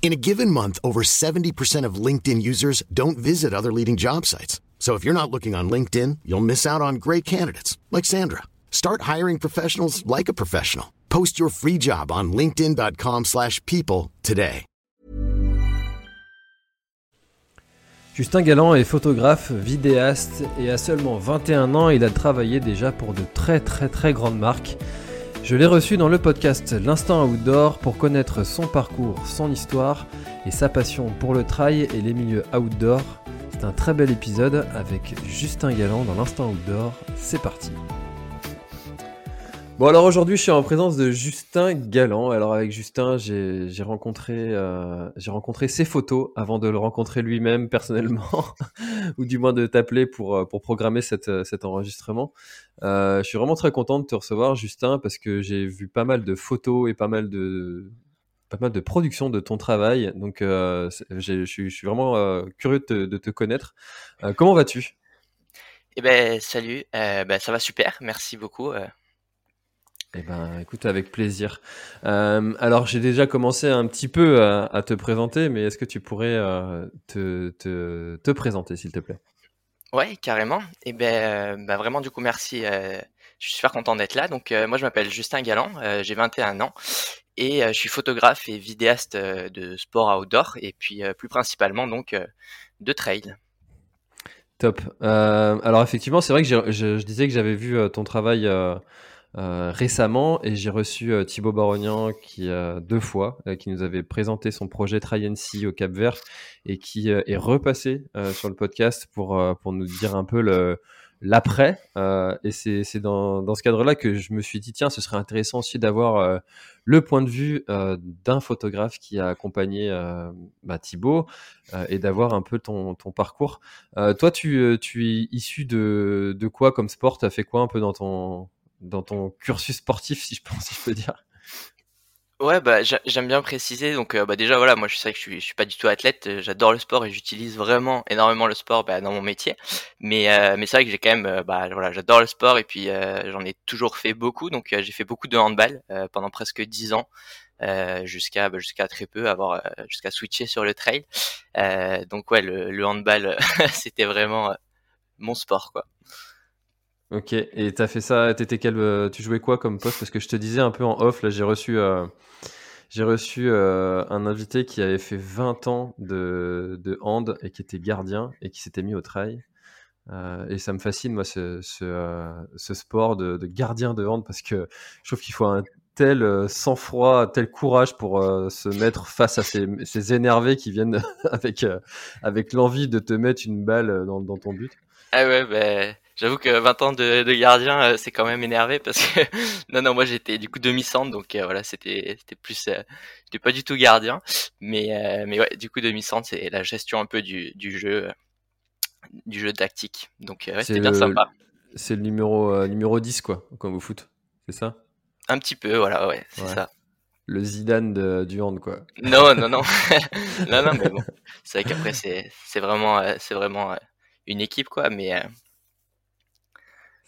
In a given month, over 70% of LinkedIn users don't visit other leading job sites. So if you're not looking on LinkedIn, you'll miss out on great candidates like Sandra. Start hiring professionals like a professional. Post your free job on linkedin.com/people today. Justin Galland est photographe, vidéaste et à seulement 21 ans, il a travaillé déjà pour de très très très grandes marques. Je l'ai reçu dans le podcast L'Instant Outdoor pour connaître son parcours, son histoire et sa passion pour le trail et les milieux outdoor. C'est un très bel épisode avec Justin Galland dans l'Instant Outdoor. C'est parti. Bon alors aujourd'hui je suis en présence de Justin Galland. Alors avec Justin j'ai rencontré euh, rencontré ses photos avant de le rencontrer lui-même personnellement ou du moins de t'appeler pour euh, pour programmer cette, euh, cet enregistrement. Euh, je suis vraiment très content de te recevoir Justin parce que j'ai vu pas mal de photos et pas mal de pas mal de productions de ton travail. Donc euh, je suis vraiment euh, curieux de te, de te connaître. Comment vas-tu? Eh ben salut, ben, ça va super, merci beaucoup. Eh ben, écoute, avec plaisir. Alors, j'ai déjà commencé un petit peu à, à te présenter, mais est-ce que tu pourrais te, te, te présenter, s'il te plaît? Ouais, carrément. Et ben, euh, ben, vraiment du coup merci. euh, je suis super content d'être là. Donc euh, moi je m'appelle Justin Galland, j'ai 21 ans et je suis photographe et vidéaste de sport outdoor et puis plus principalement donc de trail. Top. Alors, effectivement, c'est vrai que je, disais que j'avais vu ton travail euh, récemment et j'ai reçu euh, Thibaut Barognan qui, euh, deux fois, euh, qui nous avait présenté son projet Try and See au Cap Vert et qui euh, est repassé sur le podcast pour, pour nous dire un peu le l'après. Et c'est dans, dans ce cadre-là que je me suis dit, tiens, ce serait intéressant aussi d'avoir le point de vue d'un photographe qui a accompagné bah, Thibaut et d'avoir un peu ton, ton parcours. Toi, tu, tu es issu de, de quoi comme sport? Tu as fait quoi un peu dans ton, dans ton cursus sportif, si je, peux, si je peux dire Ouais, bah j'a- j'aime bien préciser. Donc euh, bah déjà voilà, moi je sais que je suis, suis pas du tout athlète. euh, J'adore le sport et j'utilise vraiment énormément le sport bah, dans mon métier. Mais euh, mais c'est vrai que j'ai quand même bah voilà, j'adore le sport et puis j'en ai toujours fait beaucoup. Donc j'ai fait beaucoup de handball pendant presque dix ans. jusqu'à bah, jusqu'à très peu avoir jusqu'à switcher sur le trail donc ouais le, le handball c'était vraiment mon sport quoi Ok, et t'as fait ça, t'étais quel, euh, tu jouais quoi comme poste? Parce que je te disais un peu en off, là j'ai reçu, euh, j'ai reçu euh, un invité qui avait fait 20 ans de, de hand et qui était gardien et qui s'était mis au trail. Euh, et ça me fascine, moi, ce, ce, euh, ce sport de, de gardien de hand parce que je trouve qu'il faut un tel euh, sang-froid, tel courage pour se mettre face à ces, ces énervés qui viennent avec, avec l'envie de te mettre une balle dans, dans ton but. Ah ouais, ben, j'avoue que 20 ans de, de gardien, euh, c'est quand même énervé parce que non, non, moi j'étais du coup demi-centre, donc euh, voilà, c'était c'était plus, euh, j'étais pas du tout gardien, mais euh, mais ouais, du coup demi-centre, c'est la gestion un peu du du jeu, du jeu tactique, donc ouais, c'était bien sympa, C'est le numéro, numéro 10, quoi, quand vous foot. C'est ça? Un petit peu, voilà, ouais, c'est Ouais. ça. Le Zidane de- du hand, quoi. Non, non, non, non, non, mais bon, c'est vrai qu'après c'est vraiment c'est vraiment une équipe quoi, mais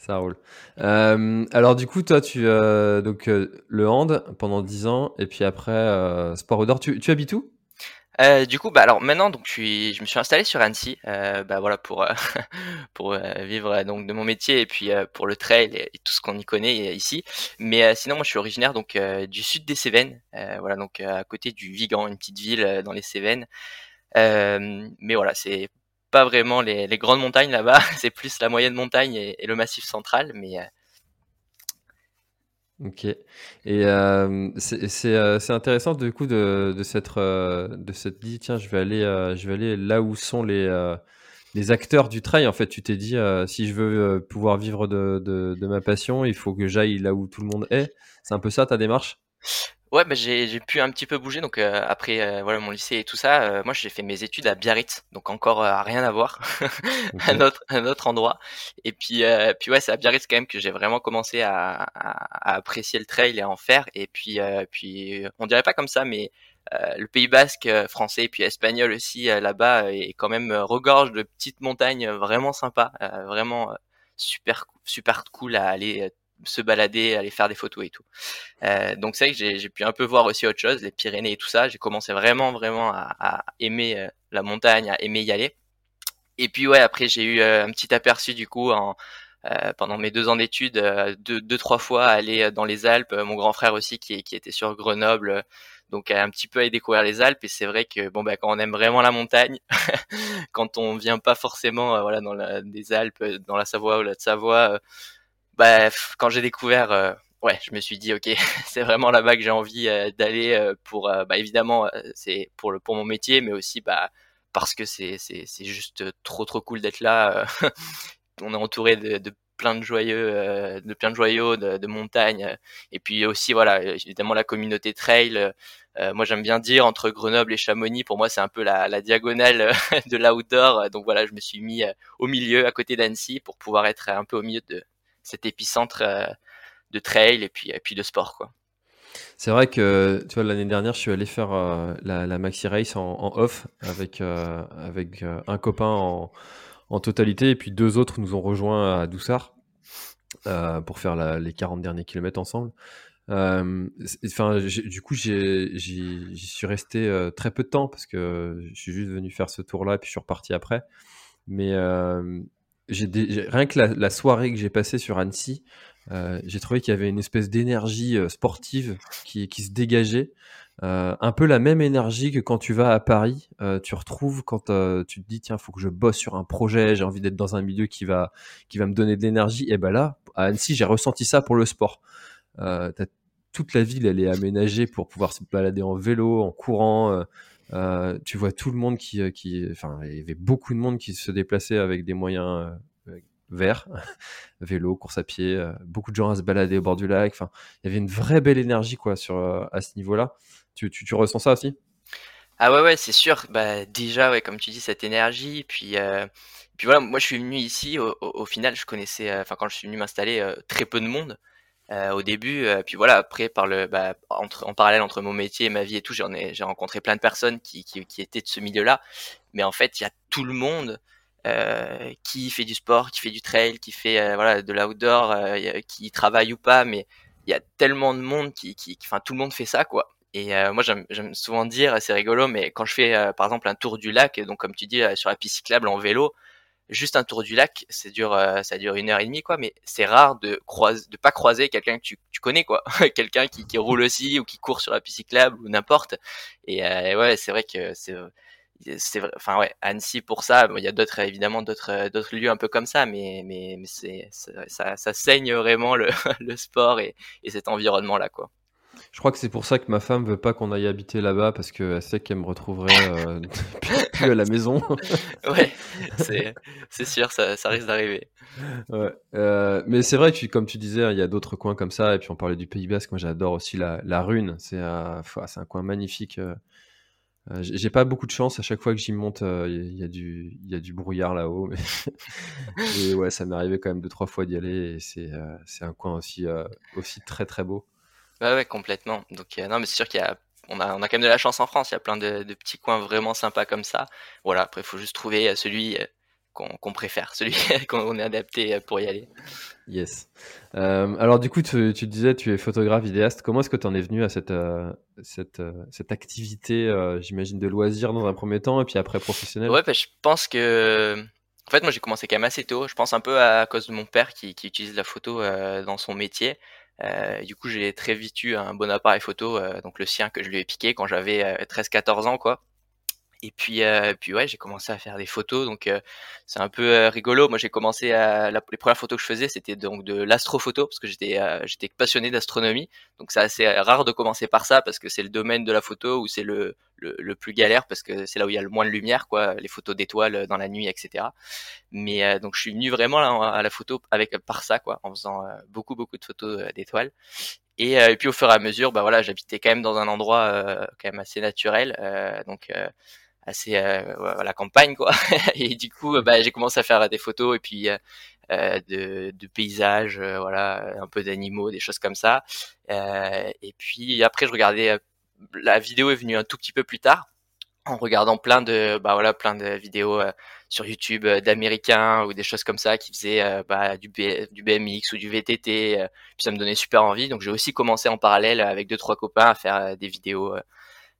Ça roule. Euh, alors, du coup, toi, tu euh, donc euh, le hand pendant 10 ans, et puis après, sport outdoor. Tu, tu habites où? Du coup, bah alors maintenant, donc je me suis installé sur Annecy, bah voilà pour pour vivre donc de mon métier et puis pour le trail et, tout ce qu'on y connaît ici. Mais sinon, moi, je suis originaire donc du sud des Cévennes, voilà donc à côté du Vigan, une petite ville dans les Cévennes. Mais voilà, c'est pas vraiment les, grandes montagnes là-bas, c'est plus la moyenne montagne et, le massif central. Mais euh, Ok. Et euh, euh, c'est intéressant du coup de, de s'être euh, de s'être dit tiens je vais aller je vais aller là où sont les les acteurs du trail. En fait, tu t'es dit si je veux pouvoir vivre de, de ma passion, il faut que j'aille là où tout le monde est. C'est un peu ça ta démarche? Ouais, bah, j'ai j'ai pu un petit peu bouger donc euh, après euh, voilà mon lycée et tout ça, euh, moi j'ai fait mes études à Biarritz, donc encore rien à voir, un autre un autre endroit. Et puis puis ouais, c'est à Biarritz quand même que j'ai vraiment commencé à, à, apprécier le trail et à en faire. Et puis puis on dirait pas comme ça, mais le Pays Basque, français et puis espagnol aussi là-bas est quand même regorge de petites montagnes vraiment sympas, vraiment super super cool à aller se balader, aller faire des photos et tout. Euh, donc c'est vrai que j'ai pu un peu voir aussi autre chose, les Pyrénées et tout ça. J'ai commencé vraiment vraiment à, à aimer euh, la montagne, à aimer y aller. Et puis ouais, après j'ai eu euh, un petit aperçu du coup en euh, pendant mes deux ans d'études, euh, deux, deux, trois fois aller dans les Alpes. Mon grand frère aussi qui, qui était sur Grenoble, donc un petit peu à découvrir les Alpes. Et c'est vrai que bon bah quand on aime vraiment la montagne, quand on vient pas forcément voilà dans la, des Alpes, dans la Savoie ou la Savoie, bah, quand j'ai découvert, euh, ouais, je me suis dit ok, c'est vraiment là-bas que j'ai envie euh, d'aller euh, pour, bah évidemment, c'est pour le pour mon métier, mais aussi bah parce que c'est c'est c'est juste trop trop cool d'être là. on est entouré de, plein de joyeux, de plein de joyaux, de, de, montagnes, et puis aussi voilà, évidemment la communauté trail. moi j'aime bien dire entre Grenoble et Chamonix, pour moi c'est un peu la, la diagonale de l'outdoor. Donc voilà, je me suis mis au milieu, à côté d'Annecy, pour pouvoir être un peu au milieu de cet épicentre euh, de trail et puis, de sport. Quoi. C'est vrai que l'année dernière, je suis allé faire euh, la, maxi race en, off avec euh, un copain en, en, totalité et puis deux autres nous ont rejoints à Doussard pour faire les 40 derniers kilomètres ensemble. Enfin, du coup, j'y suis resté très peu de temps parce que je suis juste venu faire ce tour-là et puis je suis reparti après. Mais rien que la, soirée que j'ai passée sur Annecy, euh, j'ai trouvé qu'il y avait une espèce d'énergie euh, sportive qui, se dégageait. Euh, un peu la même énergie que quand tu vas à Paris, tu retrouves quand tu te dis tiens faut que je bosse sur un projet, j'ai envie d'être dans un milieu qui va qui va me donner de l'énergie. Et ben là à Annecy j'ai ressenti ça pour le sport. toute la ville elle est aménagée pour pouvoir se balader en vélo, en courant. Euh, tu vois tout le monde qui, euh, qui, enfin, il y avait beaucoup de monde qui se déplaçait avec des moyens euh, verts, vélo, course à pied, beaucoup de gens à se balader au bord du lac. Enfin, il y avait une vraie belle énergie quoi sur à ce niveau-là. Tu, tu, tu, ressens ça aussi? Ah ouais ouais, c'est sûr. Bah déjà ouais, comme tu dis cette énergie, puis puis voilà, moi je suis venu ici au, au, final, je connaissais, enfin quand je suis venu m'installer, très peu de monde. Euh, au début. Euh, puis voilà, après, par le, bah, entre, en parallèle entre mon métier et ma vie et tout, j'en ai, j'ai rencontré plein de personnes qui, qui, qui, étaient de ce milieu-là. Mais en fait, il y a tout le monde euh, qui fait du sport, qui fait du trail, qui fait euh, voilà de l'outdoor, qui travaille ou pas. Mais il y a tellement de monde qui, qui, enfin, tout le monde fait ça, quoi. Et moi, j'aime, souvent dire, c'est rigolo, mais quand je fais par exemple un tour du lac, donc comme tu dis sur la piste cyclable en vélo, juste un tour du lac, c'est dure, euh, ça dure une heure et demie, quoi. Mais c'est rare de croiser, de pas croiser quelqu'un que tu, tu, connais, quoi. quelqu'un qui, qui, roule aussi ou qui court sur la piste cyclable ou n'importe. Et euh, ouais, c'est vrai que c'est, c'est, enfin ouais, Annecy pour ça. il y a d'autres, évidemment, d'autres, d'autres lieux un peu comme ça, mais mais, mais c'est, ça, ça, saigne vraiment le, le sport et, et cet environnement là, quoi. Je crois que c'est pour ça que ma femme veut pas qu'on aille habiter là-bas parce qu'elle sait qu'elle me retrouverait euh, plus à la maison. ouais, c'est sûr, ça, ça risque d'arriver. Ouais, euh, mais c'est vrai que comme tu disais, il y a d'autres coins comme ça. Et puis on parlait du Pays Basque. Moi, j'adore aussi la, la Rune. C'est un coin magnifique. Euh, euh, j'ai pas beaucoup de chance à chaque fois que j'y monte, il y, a du il y a du brouillard là-haut, mais et ouais, ça m'est arrivé quand même deux trois fois d'y aller et c'est c'est un coin aussi aussi très très beau. Ouais, ouais, complètement. Donc, euh, non, mais c'est sûr qu'il y a, on a, on a quand même de la chance en France. Il y a plein de, de petits coins vraiment sympas comme ça. Voilà. Après, il faut juste trouver euh, celui euh, qu'on préfère, celui qu'on est adapté pour y aller. Yes. Euh, alors, du coup, tu, tu, disais, tu es photographe, vidéaste. Comment est-ce que tu en es venu à cette, cette, cette activité, j'imagine, de loisir dans un premier temps et puis après professionnel? Ouais, bah, je pense que. En fait, moi, j'ai commencé quand même assez tôt. Je pense un peu à, cause de mon père qui, qui utilise la photo dans son métier. Euh, du coup, j'ai très vite eu un bon appareil photo, euh, donc le sien que je lui ai piqué quand j'avais 13-14 euh, ans, quoi. Et puis, puis ouais, j'ai commencé à faire des photos, donc c'est un peu rigolo. Moi, j'ai commencé à les premières photos que je faisais, c'était donc de l'astrophoto parce que j'étais j'étais passionné d'astronomie. Donc c'est assez rare de commencer par ça parce que c'est le domaine de la photo où c'est le le, plus galère parce que c'est là où il y a le moins de lumière, quoi, les photos d'étoiles dans la nuit, etc. Mais donc je suis venu vraiment à la photo avec par ça, quoi, en faisant beaucoup beaucoup de photos d'étoiles. Et, et, puis au fur et à mesure, bah voilà, j'habitais quand même dans un endroit quand même assez naturel, donc assez euh, la campagne quoi et du coup bah, j'ai commencé à faire des photos et puis euh, de, de, paysages voilà un peu d'animaux des choses comme ça et puis après je regardais la vidéo est venue un tout petit peu plus tard en regardant plein de bah voilà plein de vidéos sur YouTube d'américains ou des choses comme ça qui faisaient bah, du, BMX ou du VTT puis ça me donnait super envie. Donc j'ai aussi commencé en parallèle avec deux trois copains à faire des vidéos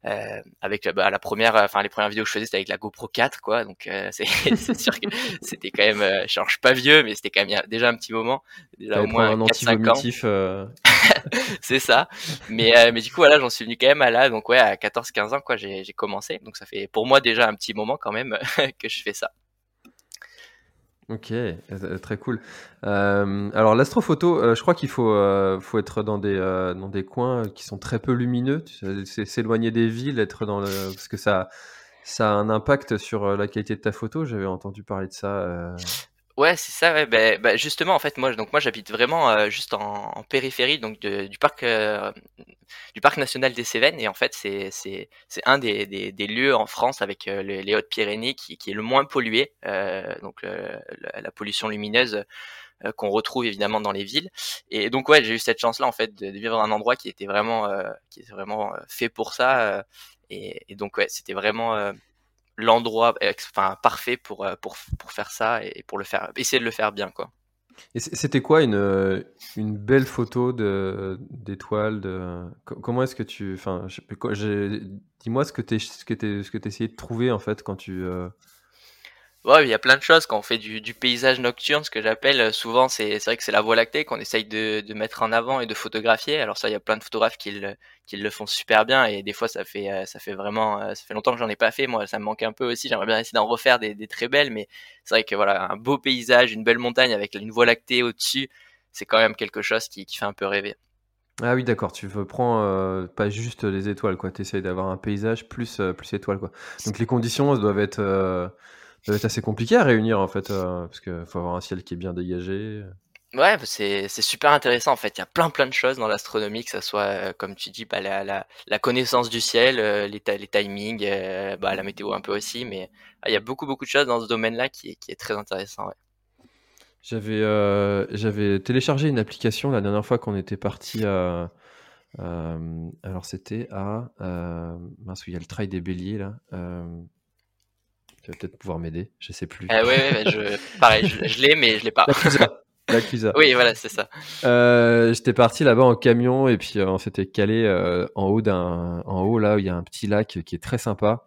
euh, avec bah, la première, enfin les premières vidéos que je faisais c'était avec la GoPro 4 quoi, donc euh, c'est sûr que c'était quand même, euh, je change pas vieux, mais c'était quand même déjà un petit moment, déjà au moins un 4-5 ans. Euh. c'est ça, mais euh, mais du coup voilà j'en suis venu quand même à là, donc ouais à 14-15 ans quoi j'ai commencé, donc ça fait pour moi déjà un petit moment quand même que je fais ça. Ok, euh, très cool. Euh, alors l'astrophoto, euh, je crois qu'il faut, faut être dans des, dans des coins qui sont très peu lumineux, s'éloigner des villes, être dans le, parce que ça, ça a un impact sur la qualité de ta photo. J'avais entendu parler de ça. Ouais, c'est ça. Ouais. Ben, ben, justement, en fait, moi, donc moi, j'habite vraiment euh, juste en, en, périphérie, donc du parc euh, du parc national des Cévennes, et en fait, c'est c'est c'est un des, des, des, lieux en France avec euh, les, Hautes-Pyrénées qui, qui est le moins pollué, donc la, pollution lumineuse qu'on retrouve évidemment dans les villes. Et donc ouais, j'ai eu cette chance-là en fait de, vivre dans un endroit qui était vraiment qui était vraiment fait pour ça. Et, et, donc ouais, c'était vraiment l'endroit enfin parfait pour, euh, pour pour faire ça et pour le faire essayer de le faire bien quoi. Et c'était quoi une, une belle photo de d'étoile de comment est-ce que tu enfin dis-moi ce que tu ce que tu ce que essayé de trouver en fait quand tu euh, Ouais, il y a plein de choses quand on fait du, du paysage nocturne, ce que j'appelle euh, souvent, c'est vrai que c'est la Voie lactée qu'on essaye de, de, mettre en avant et de photographier. Alors ça, il y a plein de photographes qui le, qui le font super bien et des fois ça fait euh, ça fait vraiment euh, ça fait longtemps que j'en ai pas fait. Moi, ça me manque un peu aussi. J'aimerais bien essayer d'en refaire des, des, très belles, mais c'est vrai que voilà, un beau paysage, une belle montagne avec une Voie lactée au-dessus, c'est quand même quelque chose qui, qui fait un peu rêver. Ah oui, d'accord. Tu veux prendre pas juste les étoiles, quoi. Tu essayes d'avoir un paysage plus plus étoiles, quoi. Donc les conditions doivent être ça va être assez compliqué à réunir en fait, euh, parce qu'il faut avoir un ciel qui est bien dégagé. Ouais, bah, c'est super intéressant en fait. Il y a plein plein de choses dans l'astronomie, que ça soit euh, comme tu dis, bah, la, la, la, connaissance du ciel, euh, les, les timings, bah, la météo un peu aussi, mais ah, il y a beaucoup beaucoup de choses dans ce domaine-là qui, qui, est très intéressant. Ouais. J'avais téléchargé une application la dernière fois qu'on était parti à alors c'était à mince il y a le trail des béliers là tu vas peut-être pouvoir m'aider, je sais plus. Ah ouais, je, pareil, je, l'ai, mais je l'ai pas. La Clusa. oui, voilà, c'est ça. Euh, J'étais parti là-bas en camion et puis euh, on s'était calé euh, en haut d'un, en haut là où il y a un petit lac qui est très sympa.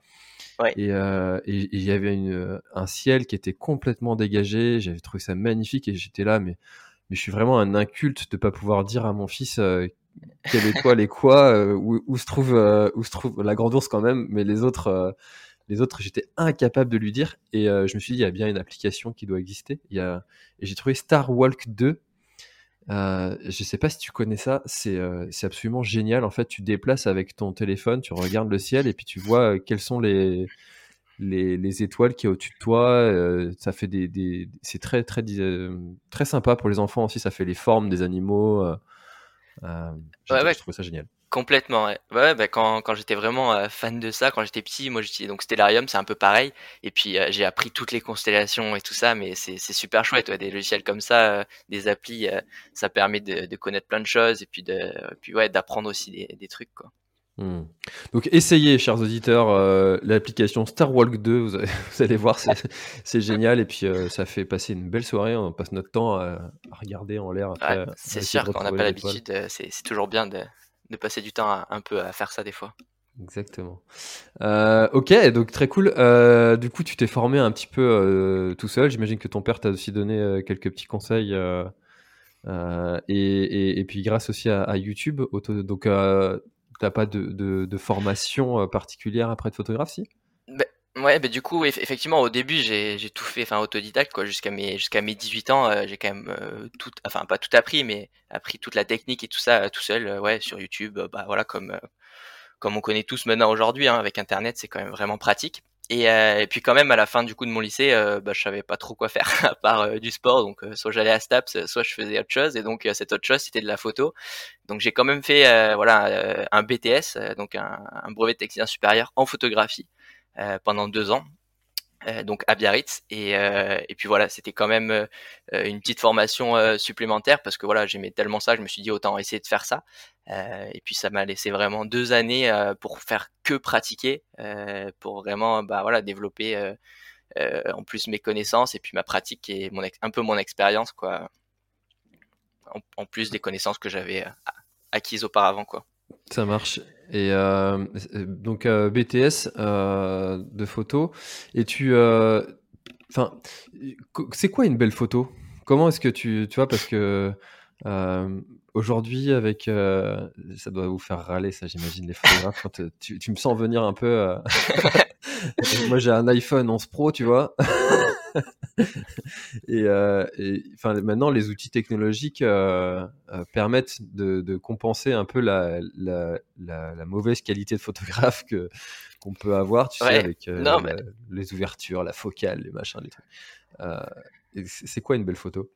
Ouais. Et euh, il y avait une, un ciel qui était complètement dégagé. J'avais trouvé ça magnifique et j'étais là, mais, mais je suis vraiment un inculte de pas pouvoir dire à mon fils quelle étoile et quoi, où, où, se trouve, où se trouve la grande ours quand même, mais les autres les autres, j'étais incapable de lui dire. Et euh, je me suis dit, il y a bien une application qui doit exister. Il y a... Et j'ai trouvé Star Walk 2. Euh, je sais pas si tu connais ça, c'est euh, absolument génial. En fait, tu déplaces avec ton téléphone, tu regardes le ciel et puis tu vois euh, quelles sont les, les, les étoiles qui est au-dessus de toi. ça fait des, des c'est très très très sympa pour les enfants aussi. Ça fait les formes des animaux. ouais, ouais. Je trouve ça génial. Complètement, ouais. ouais bah quand, quand j'étais vraiment euh, fan de ça, quand j'étais petit, moi j'utilisais donc Stellarium, c'est un peu pareil. Et puis euh, j'ai appris toutes les constellations et tout ça, mais c'est super chouette, ouais, des logiciels comme ça, euh, des applis, ça permet de, de, connaître plein de choses et puis de, puis ouais, d'apprendre aussi des, des, trucs, quoi. Hmm. Donc essayez, chers auditeurs, l'application Star Walk 2, vous, allez voir, c'est génial et puis ça fait passer une belle soirée. On passe notre temps à, regarder en l'air. c'est sûr, quand on n'a pas l'habitude, c'est toujours bien de de passer du temps un peu à faire ça des fois. Exactement. Euh, ok, donc très cool. Euh, du coup, tu t'es formé un petit peu euh, tout seul. J'imagine que ton père t'a aussi donné quelques petits conseils. Et, puis grâce aussi à, YouTube, donc t'as pas de, formation particulière après de photographe, si? Ben, Ouais, bah du coup, effectivement, au début, j'ai tout fait, enfin autodidacte quoi, jusqu'à mes jusqu'à mes 18 ans, euh, j'ai quand même euh, tout, enfin pas tout appris, mais appris toute la technique et tout ça euh, tout seul, ouais, sur YouTube, bah voilà, comme comme on connaît tous maintenant aujourd'hui, hein, avec Internet, c'est quand même vraiment pratique. Et, euh, et, puis quand même à la fin du coup de mon lycée, euh, bah, je savais pas trop quoi faire à part euh, du sport. Donc soit j'allais à Staps, soit je faisais autre chose. Et donc cette autre chose c'était de la photo. Donc j'ai quand même fait voilà un BTS, donc un, un brevet de technicien supérieur en photographie pendant deux ans. Euh, donc à Biarritz. Et, euh, et puis voilà c'était quand même euh, une petite formation supplémentaire parce que voilà j'aimais tellement ça je me suis dit autant essayer de faire ça. Et puis ça m'a laissé vraiment deux années pour faire que pratiquer pour vraiment bah voilà développer en plus mes connaissances et puis ma pratique et mon un peu mon expérience quoi. En, en, plus des connaissances que j'avais acquises auparavant quoi ça marche. Et euh, donc euh, BTS euh, de photos. Et tu, enfin, c'est quoi une belle photo? Comment est-ce que tu, tu vois? Parce que aujourd'hui avec, ça doit vous faire râler ça, j'imagine les photographes. quand tu, tu, me sens venir un peu. Moi j'ai un iPhone 11 Pro, tu vois. Euh, et, enfin, maintenant, les outils technologiques euh, euh, permettent de, compenser un peu la, mauvaise qualité de photographe que qu'on peut avoir, tu sais, avec les ouvertures, la focale, les machins, les trucs. c'est quoi une belle photo?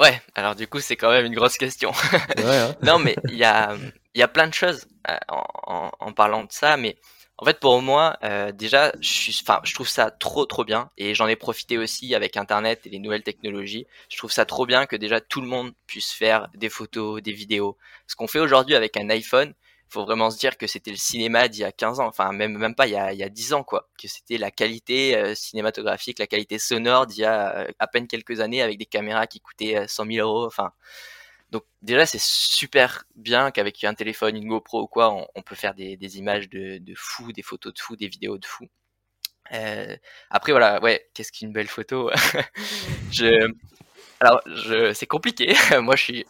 Ouais, alors du coup, c'est quand même une grosse question. Hein. non, mais il y a, y a plein de choses en, en, parlant de ça, mais en fait, pour moi, euh, déjà, je, je trouve ça trop, trop bien. Et j'en ai profité aussi avec Internet et les nouvelles technologies. Je trouve ça trop bien que déjà tout le monde puisse faire des photos, des vidéos. Ce qu'on fait aujourd'hui avec un iPhone, faut vraiment se dire que c'était le cinéma d'il y a 15 ans, enfin même même pas il y a, il y a 10 ans quoi, que c'était la qualité euh, cinématographique, la qualité sonore d'il y a euh, à peine quelques années avec des caméras qui coûtaient 100 000 euros. Enfin, donc déjà c'est super bien qu'avec un téléphone, une GoPro ou quoi, on, peut faire des, images de, fou, des photos de fou, des vidéos de fou. Euh, après voilà, ouais, qu'est-ce qu'une belle photo? Je, alors je, c'est compliqué. moi je suis,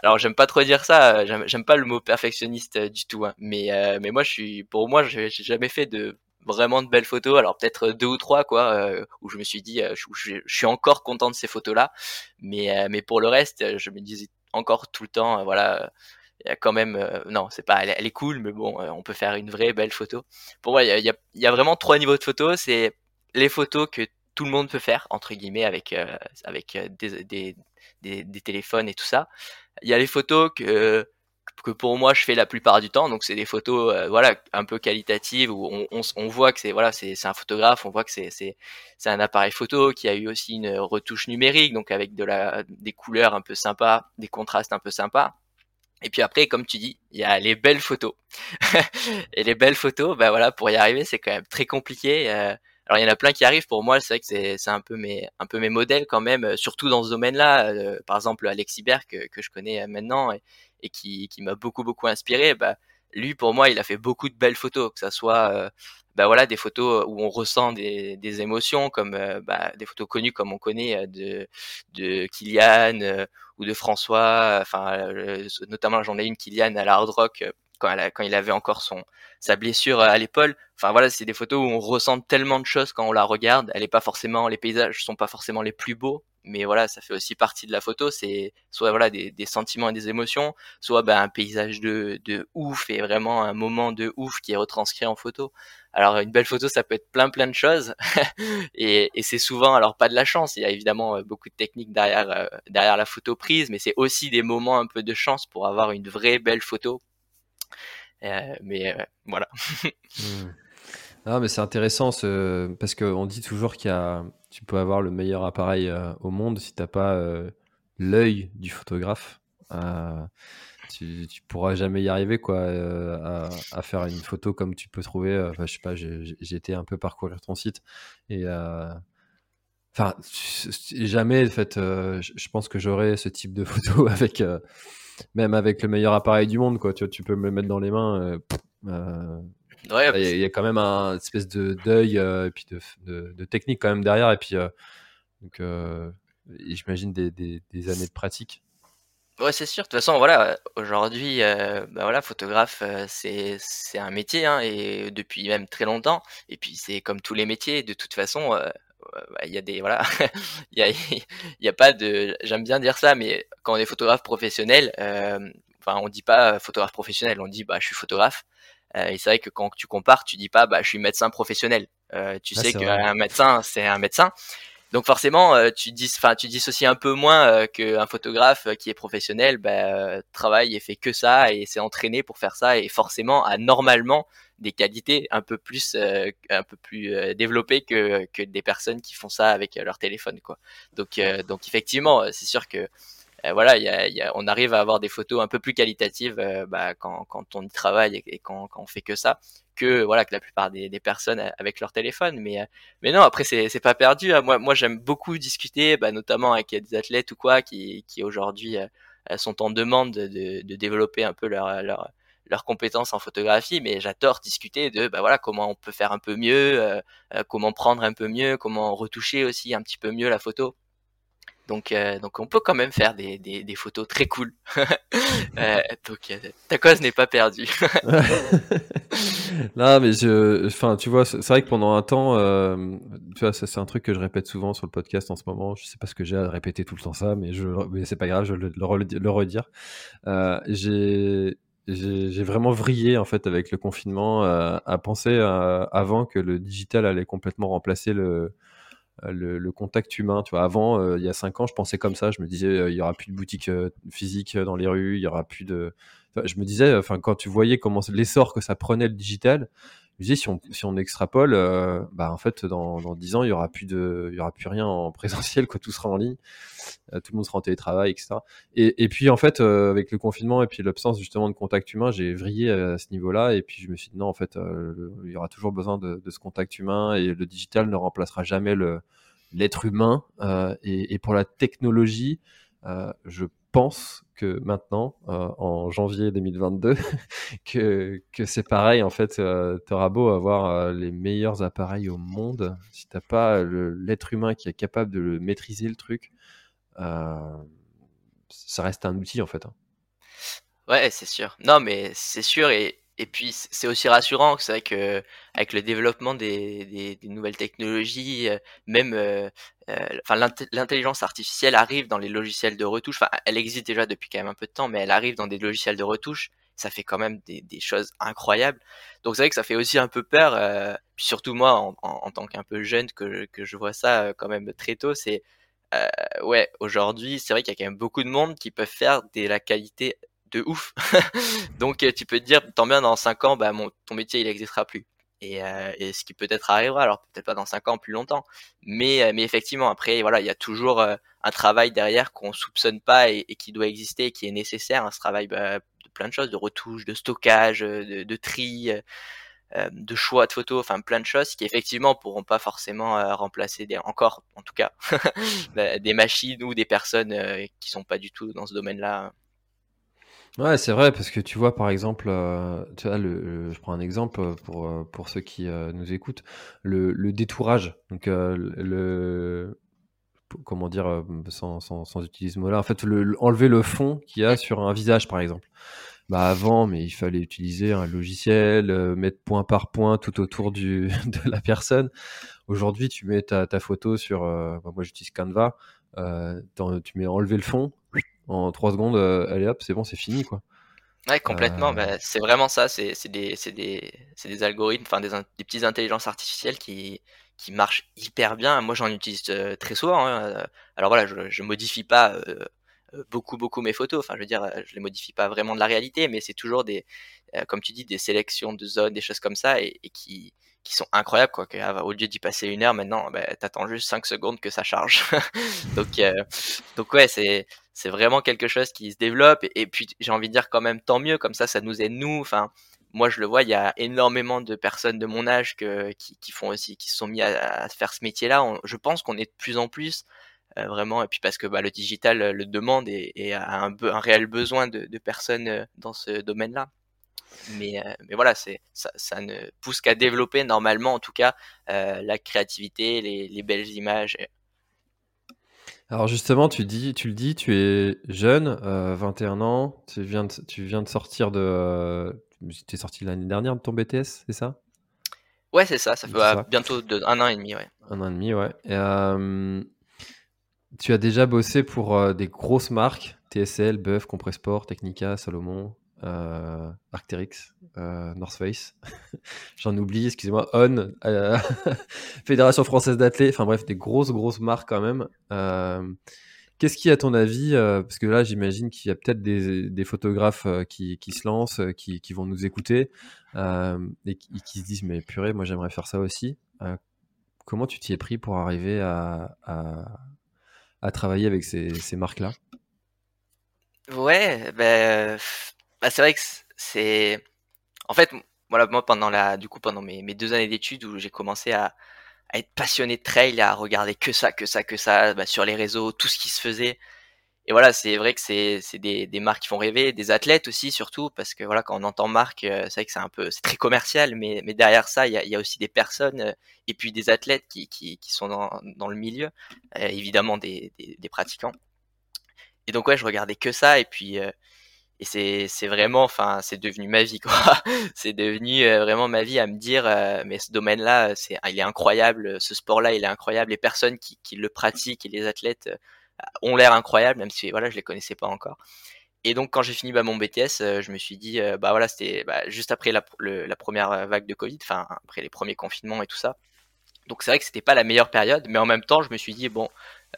alors j'aime pas trop dire ça. J'aime pas le mot perfectionniste euh, du tout. Hein. mais euh, mais moi je suis, pour moi j'ai jamais fait de vraiment de belles photos. Alors peut-être deux ou trois quoi, où je me suis dit, je, je, suis encore content de ces photos là. Mais mais pour le reste, je me disais encore tout le temps, euh, voilà, il y a quand même, euh, non, c'est pas, elle, est cool, mais bon, euh, on peut faire une vraie belle photo. Pour moi, il y a, y a, vraiment trois niveaux de photos. C'est les photos que tout le monde peut faire entre guillemets avec avec des, des, des, téléphones et tout ça. Il y a les photos que que pour moi je fais la plupart du temps donc c'est des photos euh, voilà un peu qualitatives où on, on, on voit que c'est voilà c'est un photographe on voit que c'est c'est un appareil photo qui a eu aussi une retouche numérique donc avec de la des couleurs un peu sympas des contrastes un peu sympas et puis après, comme tu dis, il y a les belles photos. et les belles photos, ben voilà, pour y arriver, c'est quand même très compliqué. Euh, alors il y en a plein qui arrivent. Pour moi, c'est vrai que c'est un peu mes un peu mes modèles quand même, euh, surtout dans ce domaine-là. par exemple, Alexis Berg que, que je connais maintenant et, qui, qui m'a beaucoup beaucoup inspiré, bah, lui pour moi il a fait beaucoup de belles photos, que ça soit euh, bah voilà des photos où on ressent des, des émotions comme euh, bah, des photos connues comme on connaît euh, de de Kylian ou de François, enfin notamment j'en ai une Kylian à la Hard Rock quand, elle quand il avait encore son sa blessure à l'épaule. Enfin voilà, c'est des photos où on ressent tellement de choses quand on la regarde. Elle est pas forcément, les paysages sont pas forcément les plus beaux, mais voilà, ça fait aussi partie de la photo. C'est soit voilà des, des, sentiments et des émotions, soit ben, un paysage de, de ouf et vraiment un moment de ouf qui est retranscrit en photo. Alors une belle photo, ça peut être plein plein de choses, et, et c'est souvent alors pas de la chance. Il y a évidemment euh, beaucoup de techniques derrière euh, derrière la photo prise, mais c'est aussi des moments un peu de chance pour avoir une vraie belle photo. Euh, mais voilà. Mmh. Ah, mais c'est intéressant ce... parce qu'on dit toujours qu'il y a tu peux avoir le meilleur appareil euh, au monde si t'as pas euh, l'œil du photographe. Euh, tu, tu pourras jamais y arriver quoi à, à, faire une photo comme tu peux trouver. Enfin, je sais pas, j'ai été un peu parcourir ton site et enfin jamais en fait. je pense que j'aurais ce type de photo avec même avec le meilleur appareil du monde quoi. Tu, tu peux me le mettre dans les mains. Il y, a quand même un espèce de deuil euh, et puis de, de, technique quand même derrière et puis euh, donc euh, j'imagine des, des, des, années de pratique. Ouais, c'est sûr. De toute façon, voilà, aujourd'hui, bah voilà, photographe, c'est c'est un métier hein, et depuis même très longtemps. Et puis c'est comme tous les métiers, de toute façon, il y a des voilà, il y a il y a pas de, j'aime bien dire ça, mais quand on est photographe professionnel, enfin on dit pas photographe professionnel, on dit bah je suis photographe. et c'est vrai que quand tu compares, tu dis pas, bah, je suis médecin professionnel. tu sais qu'un médecin, c'est un médecin. Donc forcément, tu dis, enfin, tu dissocies un peu moins qu'un photographe qui est professionnel, bah, travaille et fait que ça et s'est entraîné pour faire ça et forcément a normalement des qualités un peu plus euh, un peu plus euh, développées que, que des personnes qui font ça avec leur téléphone quoi donc euh, donc effectivement c'est sûr que voilà y a, y a, on arrive à avoir des photos un peu plus qualitatives bah, quand, quand on y travaille et, quand, quand on fait que ça que voilà que la plupart des, des personnes avec leur téléphone mais mais non après c'est c'est pas perdu hein. moi moi j'aime beaucoup discuter bah, notamment avec des athlètes ou quoi qui qui aujourd'hui sont en demande de, de développer un peu leur leur leurs compétences en photographie, mais j'adore discuter de bah voilà comment on peut faire un peu mieux, euh, euh, comment prendre un peu mieux, comment retoucher aussi un petit peu mieux la photo. Donc, euh, donc on peut quand même faire des, des, photos très cool. donc ta cause n'est pas perdue. non, mais enfin, tu vois, c'est vrai que pendant un temps, tu vois, c'est un truc que je répète souvent sur le podcast en ce moment. Je sais pas ce que j'ai à répéter tout le temps ça, mais je, mais c'est pas grave, je vais le, le redire. j'ai j'ai vraiment vrillé en fait avec le confinement euh, à penser euh, avant que le digital allait complètement remplacer le, le, contact humain. Tu vois, avant, euh, il y a cinq ans, je pensais comme ça. Je me disais, il y aura plus de boutiques physiques dans les rues, il y aura plus de. je me disais, enfin, quand tu voyais comment l'essor que ça prenait le digital, je disais, si on, si on extrapole, bah en fait, dans, dans 10 ans, il y aura plus y aura plus rien en présentiel, quoi. Tout sera en ligne. Euh, tout le monde sera en télétravail, etc. Et, et puis en fait, euh, avec le confinement et puis l'absence justement de contact humain, j'ai vrillé à ce niveau-là. Et puis je me suis dit non, en fait, euh, il y aura toujours besoin de, de, ce contact humain et le digital ne remplacera jamais le l'être humain. Et, et, pour la technologie, je pense que maintenant, en janvier 2022, que, que c'est pareil. En fait, euh, tu auras beau avoir les meilleurs appareils au monde, si t'as pas l'être humain qui est capable de maîtriser le truc, euh, ça reste un outil en fait. Hein. Ouais, c'est sûr. Non, mais c'est sûr et, et puis c'est aussi rassurant c'est vrai que avec le développement des, des, des nouvelles technologies, euh, même euh, enfin l'intelligence artificielle arrive dans les logiciels de retouche. Enfin, elle existe déjà depuis quand même un peu de temps, mais elle arrive dans des logiciels de retouche. Ça fait quand même des, des choses incroyables. Donc c'est vrai que ça fait aussi un peu peur. surtout moi, en, en, tant qu'un peu jeune, que, que je vois ça quand même très tôt, c'est euh, ouais, aujourd'hui, c'est vrai qu'il y a quand même beaucoup de monde qui peuvent faire de la qualité de ouf. Donc euh, tu peux te dire, tant bien dans 5 ans, bah, mon, ton métier il n'existera plus. Et, euh, et, ce qui peut-être arrivera, alors peut-être pas dans 5 ans, plus longtemps. Mais, euh, mais effectivement, après, voilà, il y a toujours un travail derrière qu'on soupçonne pas et, qui doit exister, et qui est nécessaire. Hein, travail bah, de plein de choses, de retouche, de stockage, de, tri. De choix de photos, enfin plein de choses qui effectivement pourront pas forcément remplacer des, encore, en tout cas, bah, des machines ou des personnes euh, qui sont pas du tout dans ce domaine-là. Ouais, c'est vrai parce que tu vois par exemple, tu vois, le, je prends un exemple pour pour ceux qui nous écoutent, le, le détourage, donc le comment dire sans, sans, sans utiliser ce mot-là, en fait, le, enlever le fond qu'il y a sur un visage par exemple bah avant, mais il fallait utiliser un logiciel, euh, mettre point par point tout autour du, de la personne. Aujourd'hui, tu mets ta, ta photo sur, euh, bah, moi j'utilise Canva, euh, tu mets enlever le fond, en trois secondes, euh, allez hop, c'est bon, c'est fini quoi. Ouais, complètement. Bah, c'est vraiment ça. C'est des, des, des algorithmes, enfin des, des petites intelligences artificielles qui, qui marchent hyper bien. Moi, j'en utilise très souvent. Hein. Alors voilà, je, je modifie pas euh, beaucoup beaucoup mes photos. Enfin, je veux dire, euh, je les modifie pas vraiment de la réalité, mais c'est toujours des, euh, comme tu dis, des sélections de zones, des choses comme ça, et, qui qui sont incroyables quoi. Que, ah, au lieu d'y passer une heure, maintenant, bah, t'attends juste 5 secondes que ça charge. donc donc ouais, c'est c'est vraiment quelque chose qui se développe. Et, puis j'ai envie de dire quand même tant mieux, comme ça, ça nous aide nous. Enfin, moi je le vois, il y a énormément de personnes de mon âge que, qui, qui font aussi, qui se sont mis à, à faire ce métier-là. Je pense qu'on est de plus en plus euh, vraiment. Et puis parce que bah, le digital euh, le demande et, a un, un, réel besoin de, de personnes euh, dans ce domaine-là. Mais, mais, voilà, c'est ça, ça, ne pousse qu'à développer normalement, en tout cas, euh, la créativité, les, les, belles images. Alors justement, tu dis, tu le dis, tu es jeune, euh, 21 ans, tu viens de, tu viens de sortir de, tu es sorti l'année dernière de ton BTS, c'est ça? Ouais, c'est ça. Ça fait bah, bientôt de, un an et demi, ouais. Un an et demi, ouais. Et, euh, tu as déjà bossé pour euh, des grosses marques, TSL, Buff, Compressport, Technica, Salomon? Arcteryx, North Face, j'en oublie, excusez-moi, On, Fédération française d'athlètes, enfin bref, des grosses, grosses marques quand même. Qu'est-ce qui, à ton avis, parce que là, j'imagine qu'il y a peut-être des, photographes qui, se lancent, qui, vont nous écouter et qui, se disent Mais purée, moi j'aimerais faire ça aussi. comment tu t'y es pris pour arriver à, travailler avec ces, marques-là? Ouais, ben, c'est vrai que c'est. En fait, voilà, moi, pendant, la, du coup, pendant mes, mes deux années d'études où j'ai commencé à, à être passionné de trail, à regarder que ça, que ça, que ça, bah, sur les réseaux, tout ce qui se faisait. Et voilà, c'est vrai que c'est des, des marques qui font rêver, des athlètes aussi surtout, parce que voilà, quand on entend marque, euh, c'est vrai que c'est un peu, c'est très commercial, mais, mais derrière ça, il y a, y a, aussi des personnes euh, et puis des athlètes qui, qui, qui sont dans, dans le milieu, euh, évidemment des, des, des, pratiquants. Et donc ouais, je regardais que ça, et puis et c'est c'est vraiment enfin c'est devenu ma vie quoi. C'est devenu euh, vraiment ma vie à me dire euh, mais ce domaine là c'est il est incroyable ce sport là il est incroyable les personnes qui, qui le pratiquent et les athlètes euh, ont l'air incroyables même si voilà je les connaissais pas encore. Et donc quand j'ai fini bah, mon BTS je me suis dit bah voilà c'était bah, juste après la, la première vague de Covid enfin après les premiers confinements et tout ça. Donc c'est vrai que c'était pas la meilleure période mais en même temps je me suis dit bon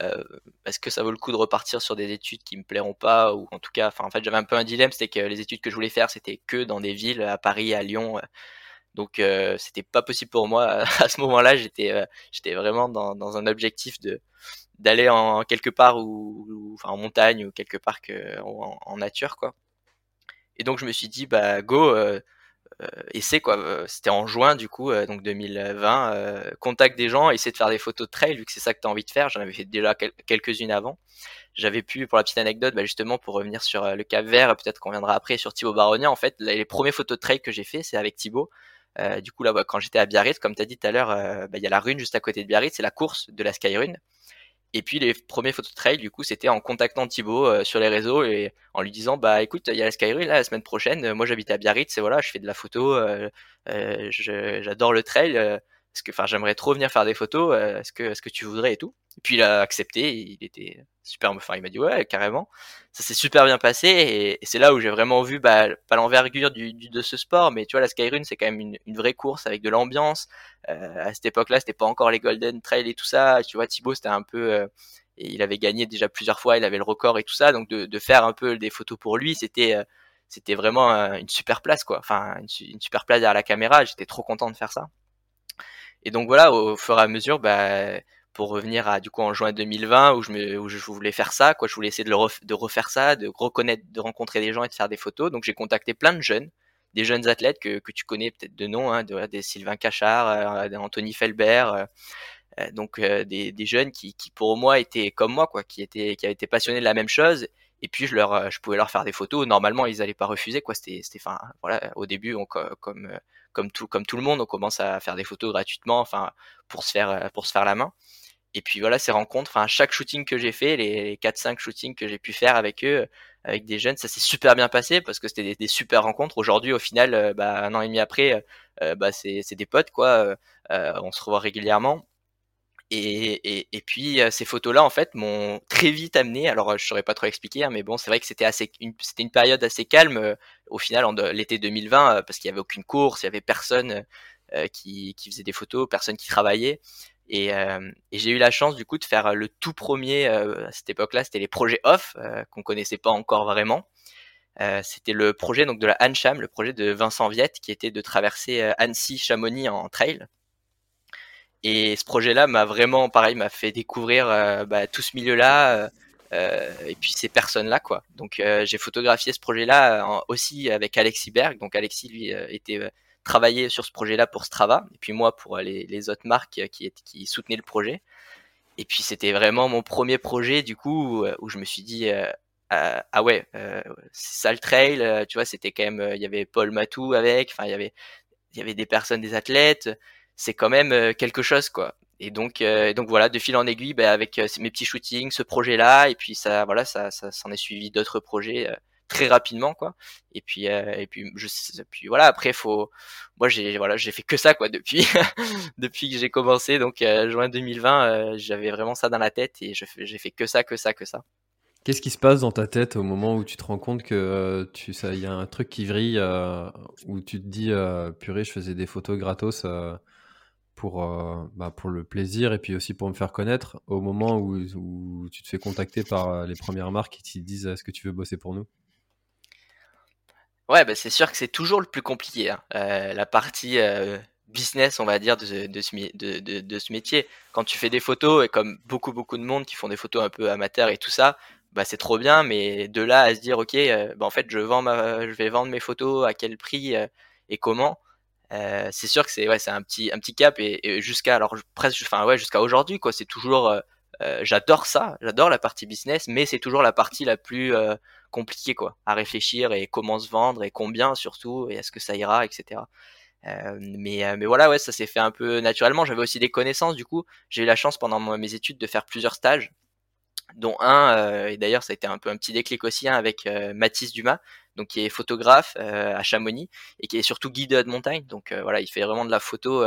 euh, est-ce que ça vaut le coup de repartir sur des études qui me plairont pas ou en tout cas enfin en fait j'avais un peu un dilemme c'était que les études que je voulais faire c'était que dans des villes à Paris à Lyon euh, donc euh, c'était pas possible pour moi à ce moment-là j'étais euh, j'étais vraiment dans, dans, un objectif de d'aller en quelque part ou, enfin en montagne ou quelque part que, en, en, nature quoi. Et donc je me suis dit bah go euh, essaie quoi. Euh, c'était en juin du coup, euh, donc 2020. contact des gens, essaie de faire des photos de trail vu que c'est ça que tu as envie de faire. J'en avais fait déjà quelques-unes avant. J'avais pu, pour la petite anecdote, bah, justement pour revenir sur le Cap Vert, peut-être qu'on viendra après sur Thibaut Baronia. En fait, les premières photos de trail que j'ai fait, c'est avec Thibaut. Du coup là, bah, quand j'étais à Biarritz, comme tu as dit tout à l'heure, bah, il y a la rune juste à côté de Biarritz, c'est la course de la Skyrune. Et puis les premiers photos de trail, du coup, c'était en contactant Thibaut euh, sur les réseaux et en lui disant, bah écoute, il y a la Skyrun là la semaine prochaine. Euh, moi, j'habite à Biarritz et voilà, je fais de la photo. Euh, j'adore le trail. Est-ce que, enfin, j'aimerais trop venir faire des photos. Est-ce que, est-ce que tu voudrais et tout. Et puis il a accepté. Il était super. Enfin, il m'a dit ouais, carrément. Ça s'est super bien passé et, c'est là où j'ai vraiment vu bah, pas l'envergure du, de ce sport, mais tu vois, la Skyrun c'est quand même une, une, vraie course avec de l'ambiance. à cette époque-là, c'était pas encore les Golden Trail et tout ça. Tu vois, Thibaut, c'était un peu et il avait gagné déjà plusieurs fois. Il avait le record et tout ça. Donc de, de faire un peu des photos pour lui, c'était c'était vraiment une super place quoi. Enfin, une super place derrière la caméra. J'étais trop content de faire ça. Et donc voilà, au fur et à mesure, bah, pour revenir à du coup en juin 2020 où je me, où je voulais faire ça, quoi, je voulais essayer de, refaire ça, de reconnaître, de rencontrer des gens et de faire des photos. Donc j'ai contacté plein de jeunes, des jeunes athlètes que, que tu connais peut-être de nom, hein, des Sylvain Cachard, euh, Anthony Felbert. Euh, euh, donc des, des, jeunes qui, qui pour moi étaient comme moi quoi qui étaient qui avaient été passionnés de la même chose et puis je leur je pouvais leur faire des photos normalement ils allaient pas refuser quoi c'était c'était enfin voilà au début on, comme comme tout comme tout le monde on commence à faire des photos gratuitement enfin pour se faire pour se faire la main. Et puis voilà ces rencontres enfin chaque shooting que j'ai fait les 4 5 shootings que j'ai pu faire avec eux avec des jeunes ça s'est super bien passé parce que c'était des, super rencontres. Aujourd'hui au final euh, bah, un an et demi après euh, bah c'est c'est des potes quoi euh, on se revoit régulièrement et, et, et, puis ces photos-là, en fait, m'ont très vite amené. Alors, je saurais pas trop expliquer, hein, mais bon, c'est vrai que c'était assez, c'était une période assez calme au final en l'été 2020 parce qu'il y avait aucune course, il y avait personne qui, qui faisait des photos, personne qui travaillait. Et, euh, et j'ai eu la chance du coup de faire le tout premier euh, à cette époque-là, c'était les projets off euh, qu'on connaissait pas encore vraiment. c'était le projet donc de la Hancham, le projet de Vincent Viette, qui était de traverser Annecy-Chamonix en trail. Et ce projet-là m'a vraiment, pareil, m'a fait découvrir bah, tout ce milieu-là et puis ces personnes-là, quoi. Donc j'ai photographié ce projet-là aussi avec Alexis Berg. Donc Alexis lui était travaillé sur ce projet-là pour Strava, et puis moi pour les, les autres marques qui, qui soutenaient le projet. Et puis c'était vraiment mon premier projet du coup où, je me suis dit euh, euh, ah ouais euh, c'est ça le trail, euh, tu vois c'était quand même il y avait Paul Matou avec, enfin il y avait il y avait des personnes des athlètes, c'est quand même quelque chose quoi. Et donc donc voilà de fil en aiguille bah, avec mes petits shootings, ce projet là et puis ça voilà ça ça s'en est suivi d'autres projets très rapidement quoi. Et puis euh, et puis puis voilà après faut moi j'ai voilà j'ai fait que ça quoi depuis depuis que j'ai commencé. Donc euh, juin 2020 euh, j'avais vraiment ça dans la tête et j'ai fait que ça que ça que ça. Qu'est-ce qui se passe dans ta tête au moment où tu te rends compte que euh, tu ça, il y a un truc qui vrille, euh, où tu te dis euh, purée, je faisais des photos gratos pour, bah, pour le plaisir et puis aussi pour me faire connaître, au moment où, tu te fais contacter par les premières marques qui te disent est-ce que tu veux bosser pour nous? Ouais, bah, c'est sûr que c'est toujours le plus compliqué. Hein. la partie business, on va dire, de, de, ce, métier. Quand tu fais des photos, et comme beaucoup, beaucoup de monde qui font des photos un peu amateurs et tout ça, bah c'est trop bien, mais de là à se dire ok, euh, bah en fait je vends je vais vendre mes photos à quel prix euh, et comment, euh, c'est sûr que c'est ouais c'est un petit un petit cap et, jusqu'à alors presque enfin ouais jusqu'à aujourd'hui quoi, c'est toujours j'adore ça, j'adore la partie business, mais c'est toujours la partie la plus compliquée quoi, à réfléchir et comment se vendre et combien surtout et est-ce que ça ira etc. mais mais voilà ouais ça s'est fait un peu naturellement. J'avais aussi des connaissances du coup. J'ai eu la chance pendant mes études de faire plusieurs stages dont un, euh, et d'ailleurs ça a été un peu un petit déclic aussi hein, avec euh, Mathis Dumas, donc qui est photographe euh, à Chamonix et qui est surtout guide de montagne. Donc voilà, il fait vraiment de la photo,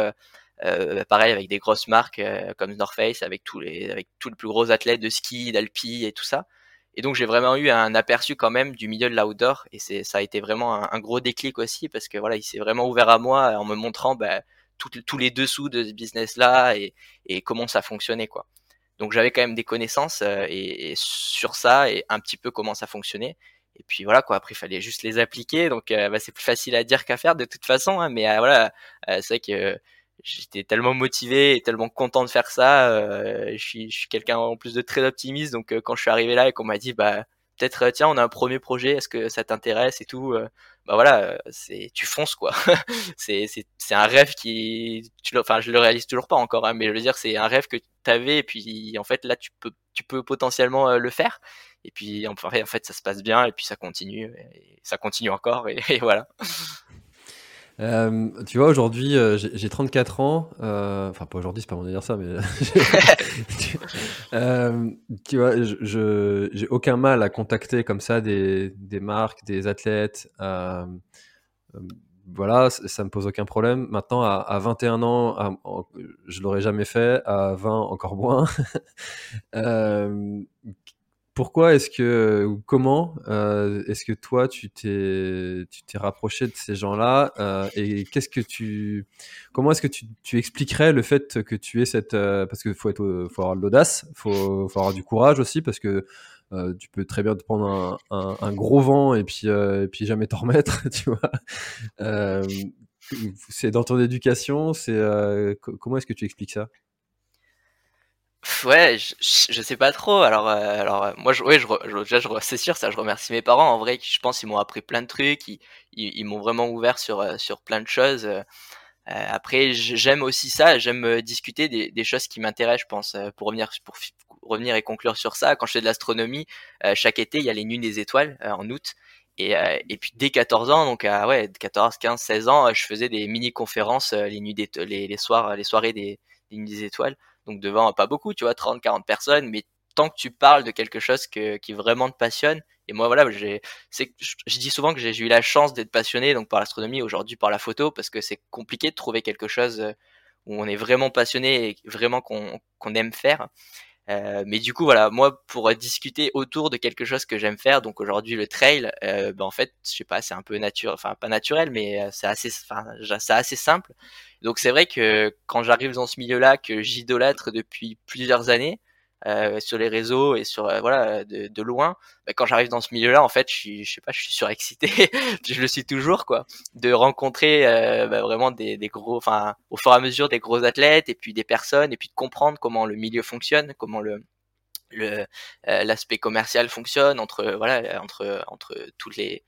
pareil avec des grosses marques comme North Face, avec tous les, avec tous les plus gros athlètes de ski, d'alpi et tout ça. Et donc j'ai vraiment eu un aperçu quand même du milieu de l'outdoor et c'est ça a été vraiment un, gros déclic aussi parce que voilà il s'est vraiment ouvert à moi en me montrant bah, tous les dessous de ce business là et, et comment ça fonctionnait quoi. Donc j'avais quand même des connaissances euh, et, sur ça et un petit peu comment ça fonctionnait. Et puis voilà quoi. Après il fallait juste les appliquer. Donc euh, bah, c'est plus facile à dire qu'à faire de toute façon. Hein, mais euh, voilà, c'est vrai que j'étais tellement motivé et tellement content de faire ça. je suis, je suis quelqu'un en plus de très optimiste. Donc quand je suis arrivé là et qu'on m'a dit bah peut-être tiens on a un premier projet, est-ce que ça t'intéresse et tout bah voilà, c'est tu fonces quoi. c'est c'est c'est un rêve qui tu enfin je le réalise toujours pas encore hein, mais je veux dire c'est un rêve que tu avais et puis en fait là tu peux tu peux potentiellement le faire et puis en fait ça se passe bien et puis ça continue et ça continue encore et voilà. Euh, tu vois, aujourd'hui, euh, j'ai 34 ans. Euh, enfin, pas aujourd'hui, c'est pas mon anniversaire, mais. tu vois, je j'ai aucun mal à contacter comme ça des, des marques, des athlètes. voilà, ça me pose aucun problème. Maintenant, à, à 21 ans, je l'aurais jamais fait. À 20, encore moins. pourquoi est-ce que ou comment euh, est-ce que toi tu t'es rapproché de ces gens-là euh, et qu'est-ce que tu comment est-ce que tu, tu expliquerais le fait que tu aies cette euh, parce que faut faut avoir de l'audace faut, faut avoir du courage aussi parce que euh, tu peux très bien te prendre un, un, un gros vent et puis et puis jamais t'en remettre tu vois. C'est dans ton éducation c'est comment est-ce que tu expliques ça? Ouais, je, je, sais pas trop. Alors, euh, alors euh, moi, je, ouais, je, je, je c'est sûr, ça, je remercie mes parents. En vrai, je pense qu'ils m'ont appris plein de trucs. Ils, ils, m'ont vraiment ouvert sur euh, sur plein de choses. après, j'aime aussi ça. J'aime discuter des, des choses qui m'intéressent. Je pense pour revenir pour revenir et conclure sur ça. Quand je fais de l'astronomie, chaque été, il y a les nuits des étoiles en août. Et, et puis dès 14 ans, donc à ouais, 14, 15, 16 ans, je faisais des mini conférences les nuits des les, les soirs, les soirées des, des nuits des étoiles donc devant pas beaucoup, tu vois, 30, 40 personnes, mais tant que tu parles de quelque chose que, qui vraiment te passionne, et moi voilà, j'ai, c'est, je, dis souvent que j'ai eu la chance d'être passionné donc par l'astronomie, aujourd'hui par la photo, parce que c'est compliqué de trouver quelque chose euh, où on est vraiment passionné et vraiment qu'on qu'on aime faire. Euh, mais du coup, voilà, moi, pour discuter autour de quelque chose que j'aime faire, donc aujourd'hui le trail, euh, ben en fait, je sais pas, c'est un peu naturel, enfin pas naturel, mais euh, c'est assez, enfin, c'est assez simple. Donc c'est vrai que quand j'arrive dans ce milieu-là, que j'idolâtre depuis plusieurs années, euh, sur les réseaux et sur euh, voilà de, de loin. Bah, quand j'arrive dans ce milieu là en fait je suis je sais pas je suis surexcité. Je le suis toujours quoi. De rencontrer euh, bah, vraiment des, des gros enfin au fur et à mesure des gros athlètes et puis des personnes et puis de comprendre comment le milieu fonctionne comment le le l'aspect commercial fonctionne entre voilà entre entre toutes les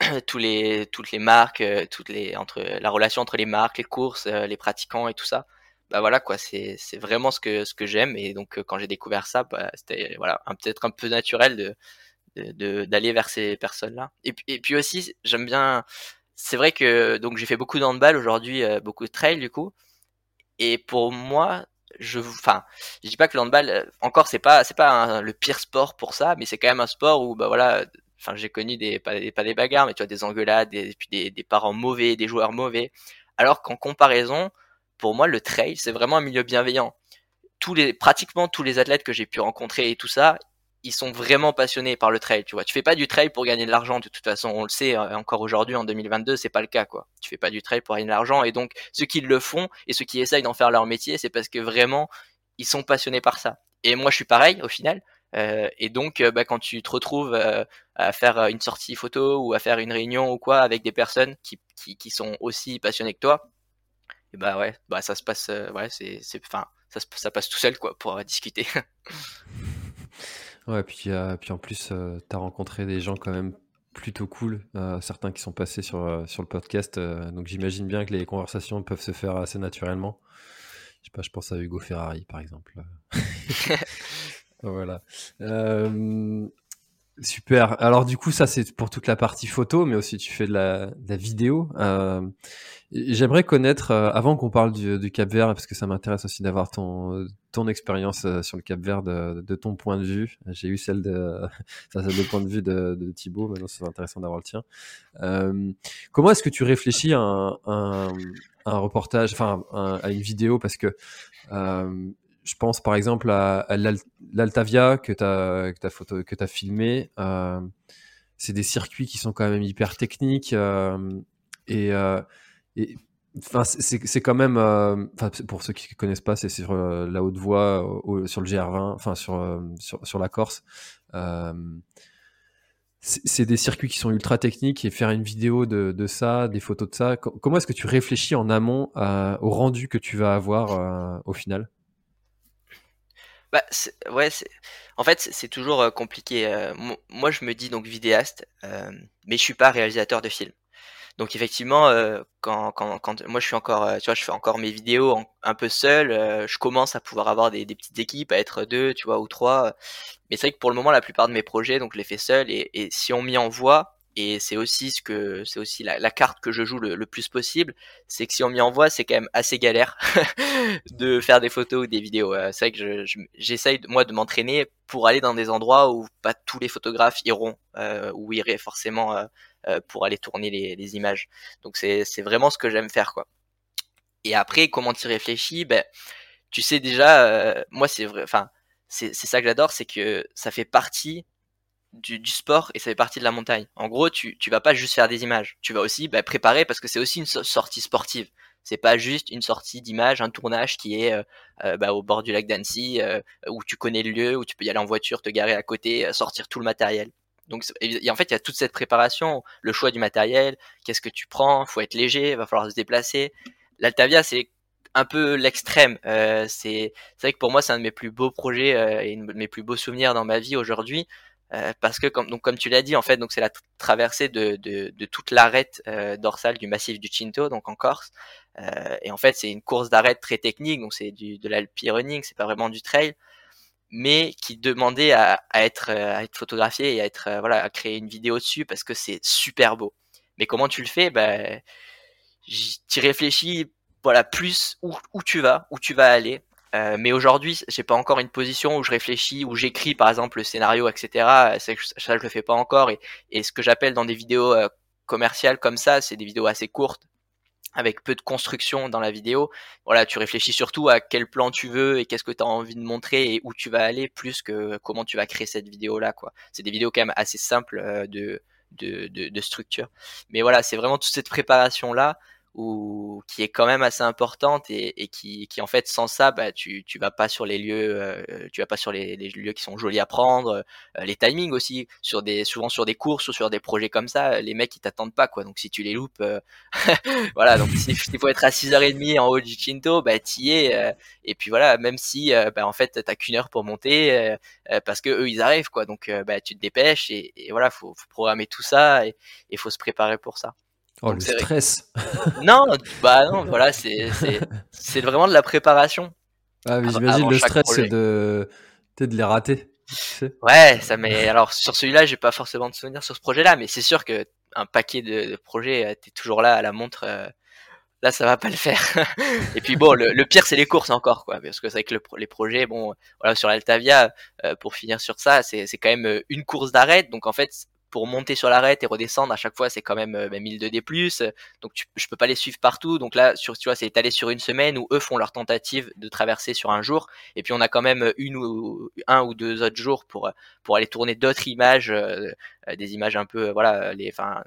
tous les toutes les marques toutes les entre la relation entre les marques les courses les pratiquants et tout ça bah voilà quoi c'est c'est vraiment ce que ce que j'aime et donc euh, quand j'ai découvert ça bah, c'était voilà peut-être un peu naturel de d'aller vers ces personnes là et puis et puis aussi j'aime bien c'est vrai que donc j'ai fait beaucoup de handball aujourd'hui euh, beaucoup de trail du coup. Et pour moi je enfin je dis pas que le handball euh, encore c'est pas c'est pas le pire sport pour ça mais c'est quand même un sport où bah voilà enfin j'ai connu des pas, des bagarres mais tu vois des engueulades des, puis des, des parents mauvais des joueurs mauvais. Alors qu'en comparaison pour moi, le trail, c'est vraiment un milieu bienveillant. Tous les, pratiquement tous les athlètes que j'ai pu rencontrer et tout ça, ils sont vraiment passionnés par le trail, tu vois. Tu fais pas du trail pour gagner de l'argent, de toute façon, on le sait euh, encore aujourd'hui en 2022, c'est pas le cas, quoi. Tu fais pas du trail pour gagner de l'argent, et donc ceux qui le font et ceux qui essayent d'en faire leur métier, c'est parce que vraiment ils sont passionnés par ça. Et moi, je suis pareil au final. Euh, et donc, euh, bah, quand tu te retrouves euh, à faire une sortie photo ou à faire une réunion ou quoi avec des personnes qui, qui sont aussi passionnées que toi, et bah ouais, bah ça se passe, ouais, c'est, enfin, ça, ça passe tout seul quoi pour discuter. Ouais, puis, euh, puis en plus, euh, tu as rencontré des gens quand même plutôt cool, euh, certains qui sont passés sur, sur le podcast. donc j'imagine bien que les conversations peuvent se faire assez naturellement. Je sais pas, je pense à Hugo Ferrari par exemple. voilà. Super. Alors du coup, ça c'est pour toute la partie photo, mais aussi tu fais de la, de la vidéo. J'aimerais connaître, euh, avant qu'on parle du, du, Cap Vert, parce que ça m'intéresse aussi d'avoir ton, ton expérience euh, sur le Cap Vert de, de ton point de vue. J'ai eu celle de, ça c'est le point de vue de, de Thibaut, maintenant c'est intéressant d'avoir le tien. Euh, comment est-ce que tu réfléchis à un, un, un reportage, enfin à une vidéo, parce que euh, je pense par exemple à, l'Altavia que tu as, filmé. Euh, c'est des circuits qui sont quand même hyper techniques et et enfin c'est quand même euh, pour ceux qui connaissent pas c'est sur euh, la haute voie sur le GR20 enfin sur, euh, sur, la Corse c'est des circuits qui sont ultra techniques et faire une vidéo de ça des photos de ça comment est-ce que tu réfléchis en amont au rendu que tu vas avoir au final? Bah, ouais, en fait, c'est toujours compliqué. moi, je me dis donc vidéaste, mais je suis pas réalisateur de films. Donc effectivement, euh, quand, quand, quand, moi je suis encore, euh, tu vois, je fais encore mes vidéos un peu seul, euh, je commence à pouvoir avoir des, petites équipes, à être deux, tu vois, ou trois. Mais c'est vrai que pour le moment, la plupart de mes projets, donc je les fais seul. Et si on m'y envoie, et c'est aussi ce que c'est aussi la, la, carte que je joue le, le plus possible, c'est que si on m'y envoie, c'est quand même assez galère de faire des photos ou des vidéos. c'est vrai que j'essaye je, moi de m'entraîner pour aller dans des endroits où pas tous les photographes iront, euh, ou iraient forcément euh, pour aller tourner les, les images. Donc c'est vraiment ce que j'aime faire quoi. Et après comment tu réfléchis, ben tu sais déjà, euh, moi c'est vrai, enfin c'est ça que j'adore, c'est que ça fait partie du, du, sport et ça fait partie de la montagne. En gros, tu, tu vas pas juste faire des images, tu vas aussi bah, préparer parce que c'est aussi une sortie sportive. C'est pas juste une sortie d'image, un tournage qui est euh, euh bah, au bord du lac d'Annecy, euh, où tu connais le lieu, où tu peux y aller en voiture, te garer à côté, sortir tout le matériel. Donc et en fait, il y a toute cette préparation, le choix du matériel, qu'est-ce que tu prends, faut être léger, va falloir se déplacer. L'Altavia, c'est un peu l'extrême. Euh, c'est vrai que pour moi, c'est un de mes plus beaux projets euh, et de mes plus beaux souvenirs dans ma vie aujourd'hui. Euh, parce que comme, donc, comme tu l'as dit en fait donc c'est la traversée de, de, de toute l'arête euh, dorsale du massif du Cinto donc en Corse euh, et en fait c'est une course d'arête très technique donc c'est du de l'alpi running c'est pas vraiment du trail mais qui demandait à, être, à être photographié et à être euh, voilà à créer une vidéo dessus parce que c'est super beau. Mais comment tu le fais? Ben, tu réfléchis voilà plus où, où tu vas, où tu vas aller. Euh, mais aujourd'hui, j'ai pas encore une position où je réfléchis, où j'écris par exemple le scénario, etc. Ça, ça je le fais pas encore. Et, ce que j'appelle dans des vidéos euh, commerciales comme ça, c'est des vidéos assez courtes avec peu de construction dans la vidéo. Voilà, tu réfléchis surtout à quel plan tu veux et qu'est-ce que tu as envie de montrer et où tu vas aller plus que comment tu vas créer cette vidéo là quoi. C'est des vidéos quand même assez simples euh, de de, de, structure. Mais voilà, c'est vraiment toute cette préparation là ou qui est quand même assez importante et, et qui, qui, en fait sans ça bah, tu tu vas pas sur les lieux euh, tu vas pas sur les, les, lieux qui sont jolis à prendre euh, les timings aussi sur des souvent sur des courses ou sur des projets comme ça les mecs ils t'attendent pas quoi. Donc si tu les loupes euh, voilà. Donc si il faut être à 6h30 en haut du Chinto bah t'y es et puis voilà même si bah, en fait t'as qu'une heure pour monter parce que eux ils arrivent quoi. Donc bah tu te dépêches et, et voilà faut, faut programmer tout ça et il faut se préparer pour ça Oh, le stress Non, bah non, voilà, c'est vraiment de la préparation. Ah, mais j'imagine le stress, c'est de, de les rater. Ouais, ça mais alors sur celui-là, j'ai pas forcément de souvenirs sur ce projet-là, mais c'est sûr que un paquet de, projets, euh, t'es toujours là à la montre. Euh, là, ça va pas le faire. Et puis bon, le, pire, c'est les courses encore, quoi, parce que c'est avec le, les projets, bon, voilà, sur l'Altavia, euh, pour finir sur ça, c'est quand même une course d'arrêt, donc en fait, pour monter sur l'arête et redescendre à chaque fois c'est quand même euh, 1002 bah, d donc tu, je peux pas les suivre partout. Donc là sur tu vois c'est étalé sur une semaine où eux font leur tentative de traverser sur un jour. Et puis on a quand même une ou un ou deux autres jours pour pour aller tourner d'autres images euh, des images un peu voilà les enfin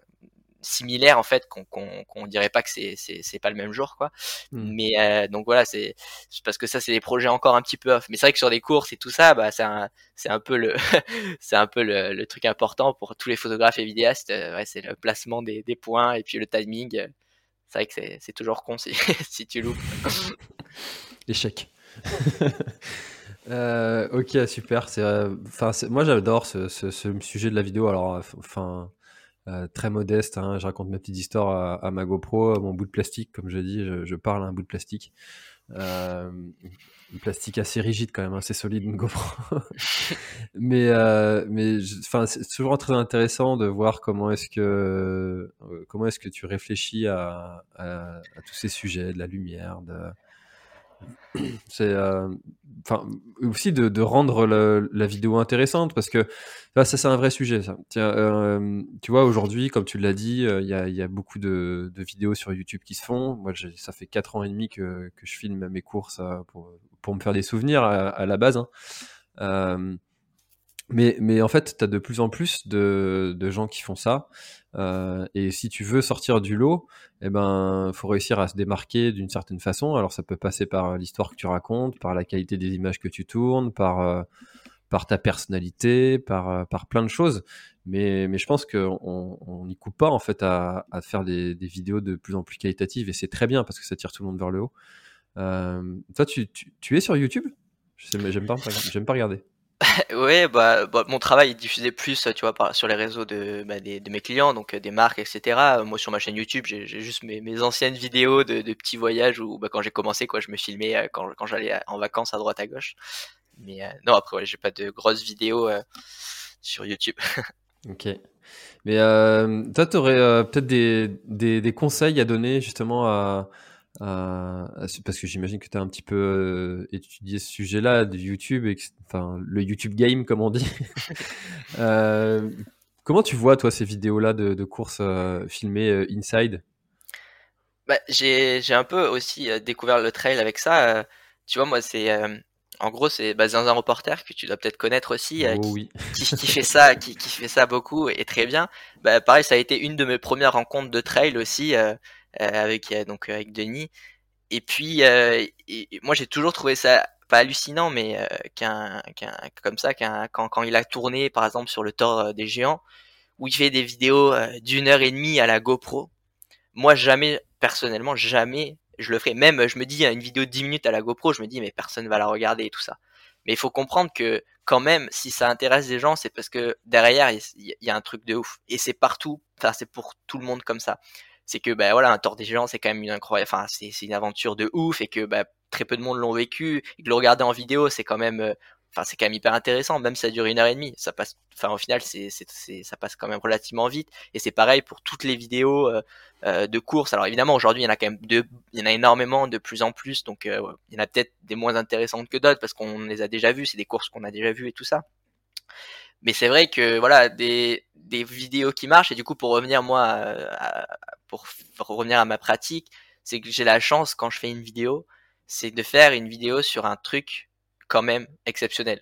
similaires en fait qu'on qu'on dirait pas que c'est c'est pas le même jour quoi. Mmh. mais euh, donc voilà c'est parce que ça c'est des projets encore un petit peu off. Mais c'est vrai que sur des courses et tout ça bah c'est un c'est un peu le c'est un peu le, le, truc important pour tous les photographes et vidéastes. Euh, ouais, c'est le placement des, des points et puis le timing. C'est vrai que c'est toujours con si, si tu loupes. Échec euh, ok super. C'est enfin moi j'adore ce, ce, ce, sujet de la vidéo. Alors enfin euh, très modeste. Hein. Je raconte ma petite histoire à, ma GoPro, mon bout de plastique, comme je dis, je, parle à un bout de plastique. Euh, plastique assez rigide quand même, assez solide une GoPro. mais euh, mais enfin c'est toujours très intéressant de voir comment est-ce que euh, comment est-ce que tu réfléchis à, à, tous ces sujets de la lumière, de c'est euh, enfin aussi de, rendre la vidéo intéressante parce que ça c'est un vrai sujet ça. Tiens, euh, tu vois aujourd'hui comme tu l'as dit euh, il y, a, y, a, beaucoup de, de, vidéos sur YouTube qui se font. Moi ça fait 4 ans et demi que, que je filme mes courses pour, pour me faire des souvenirs à, la base hein. mais, mais en fait tu as de plus en plus de, de gens qui font ça euh, et si tu veux sortir du lot, eh ben, faut réussir à se démarquer d'une certaine façon. Alors, ça peut passer par l'histoire que tu racontes, par la qualité des images que tu tournes, par euh, par ta personnalité, par euh, par plein de choses. Mais mais je pense qu'on n'y coupe pas en fait à, faire des, des, vidéos de plus en plus qualitatives et c'est très bien parce que ça tire tout le monde vers le haut. toi, tu, tu, es sur YouTube? J'aime pas, pas regarder. ouais, bah, bah, mon travail est diffusé plus, tu vois, sur les réseaux de, bah, des, de mes clients, donc euh, des marques, etc. Moi, sur ma chaîne YouTube, j'ai juste mes, mes, anciennes vidéos de, de, petits voyages où, bah, quand j'ai commencé, quoi, je me filmais euh, quand, quand j'allais en vacances à droite à gauche. Mais euh, non, après, ouais, j'ai pas de grosses vidéos sur YouTube. ok. Mais euh, toi, tu aurais peut-être des, des, des, conseils à donner justement à, euh, parce que j'imagine que tu as un petit peu euh, étudié ce sujet-là de YouTube, et, enfin le YouTube game comme on dit. euh, comment tu vois toi ces vidéos-là de, de courses euh, filmées euh, inside? Bah, J'ai un peu aussi découvert le trail avec ça. tu vois, moi c'est en gros, c'est dans un reporter que tu dois peut-être connaître aussi, oh, qui, oui. qui, qui, fait ça, qui, qui, fait ça beaucoup et très bien. Bah, pareil, ça a été une de mes premières rencontres de trail aussi. Euh, euh, avec euh, donc avec Denis. Et puis euh, moi j'ai toujours trouvé ça pas hallucinant, mais qu'un, qu'un, comme ça, qu'un, quand, quand il a tourné, par exemple, sur le tort des géants, où il fait des vidéos d'une heure et demie à la GoPro. Moi, jamais, personnellement, jamais, je le ferai. Même, je me dis, une vidéo de 10 minutes à la GoPro, je me dis, mais personne va la regarder et tout ça. Mais il faut comprendre que, quand même, si ça intéresse des gens, c'est parce que derrière, il y, a un truc de ouf. Et c'est partout, enfin, c'est pour tout le monde comme ça c'est que bah voilà un tort des géants c'est quand même une incroyable enfin c'est une aventure de ouf et que bah, très peu de monde l'ont vécu. Et que le regarder en vidéo c'est quand même euh, enfin c'est quand même hyper intéressant même si ça dure une heure et demie. Ça passe enfin au final c'est c'est ça passe quand même relativement vite. Et c'est pareil pour toutes les vidéos euh, euh, de course. Alors évidemment aujourd'hui il y en a quand même deux il y en a énormément de plus en plus. Donc il y en a peut-être des moins intéressantes que d'autres parce qu'on les a déjà vues. C'est des courses qu'on a déjà vues et tout ça. Mais c'est vrai que voilà des, des vidéos qui marchent. Et du coup pour revenir moi à, pour, revenir à ma pratique c'est que j'ai la chance quand je fais une vidéo c'est de faire une vidéo sur un truc quand même exceptionnel.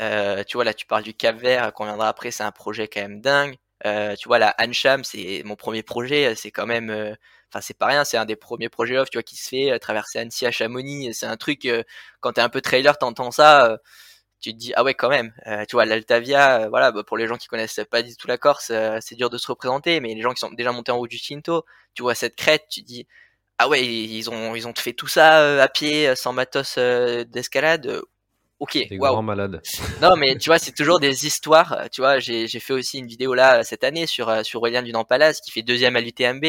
Euh, tu vois là tu parles du Cap Vert qu'on viendra après c'est un projet quand même dingue. Euh, tu vois la Ancham c'est mon premier projet c'est quand même euh, enfin c'est pas rien c'est un des premiers projets off tu vois qui se fait traverser Annecy à Chamonix. C'est un truc quand t'es un peu trailer t'entends ça tu te dis ah ouais quand même. Euh, tu vois l'Altavia euh, voilà bah, pour les gens qui connaissent pas du tout la Corse euh, c'est dur de se représenter mais les gens qui sont déjà montés en haut du Cinto tu vois cette crête tu te dis ah ouais ils ont ils ont fait tout ça à pied sans matos d'escalade ok grands malades. Non mais tu vois c'est toujours des histoires tu vois j'ai fait aussi une vidéo là cette année sur sur Aurélien du Palace qui fait deuxième à l'UTMB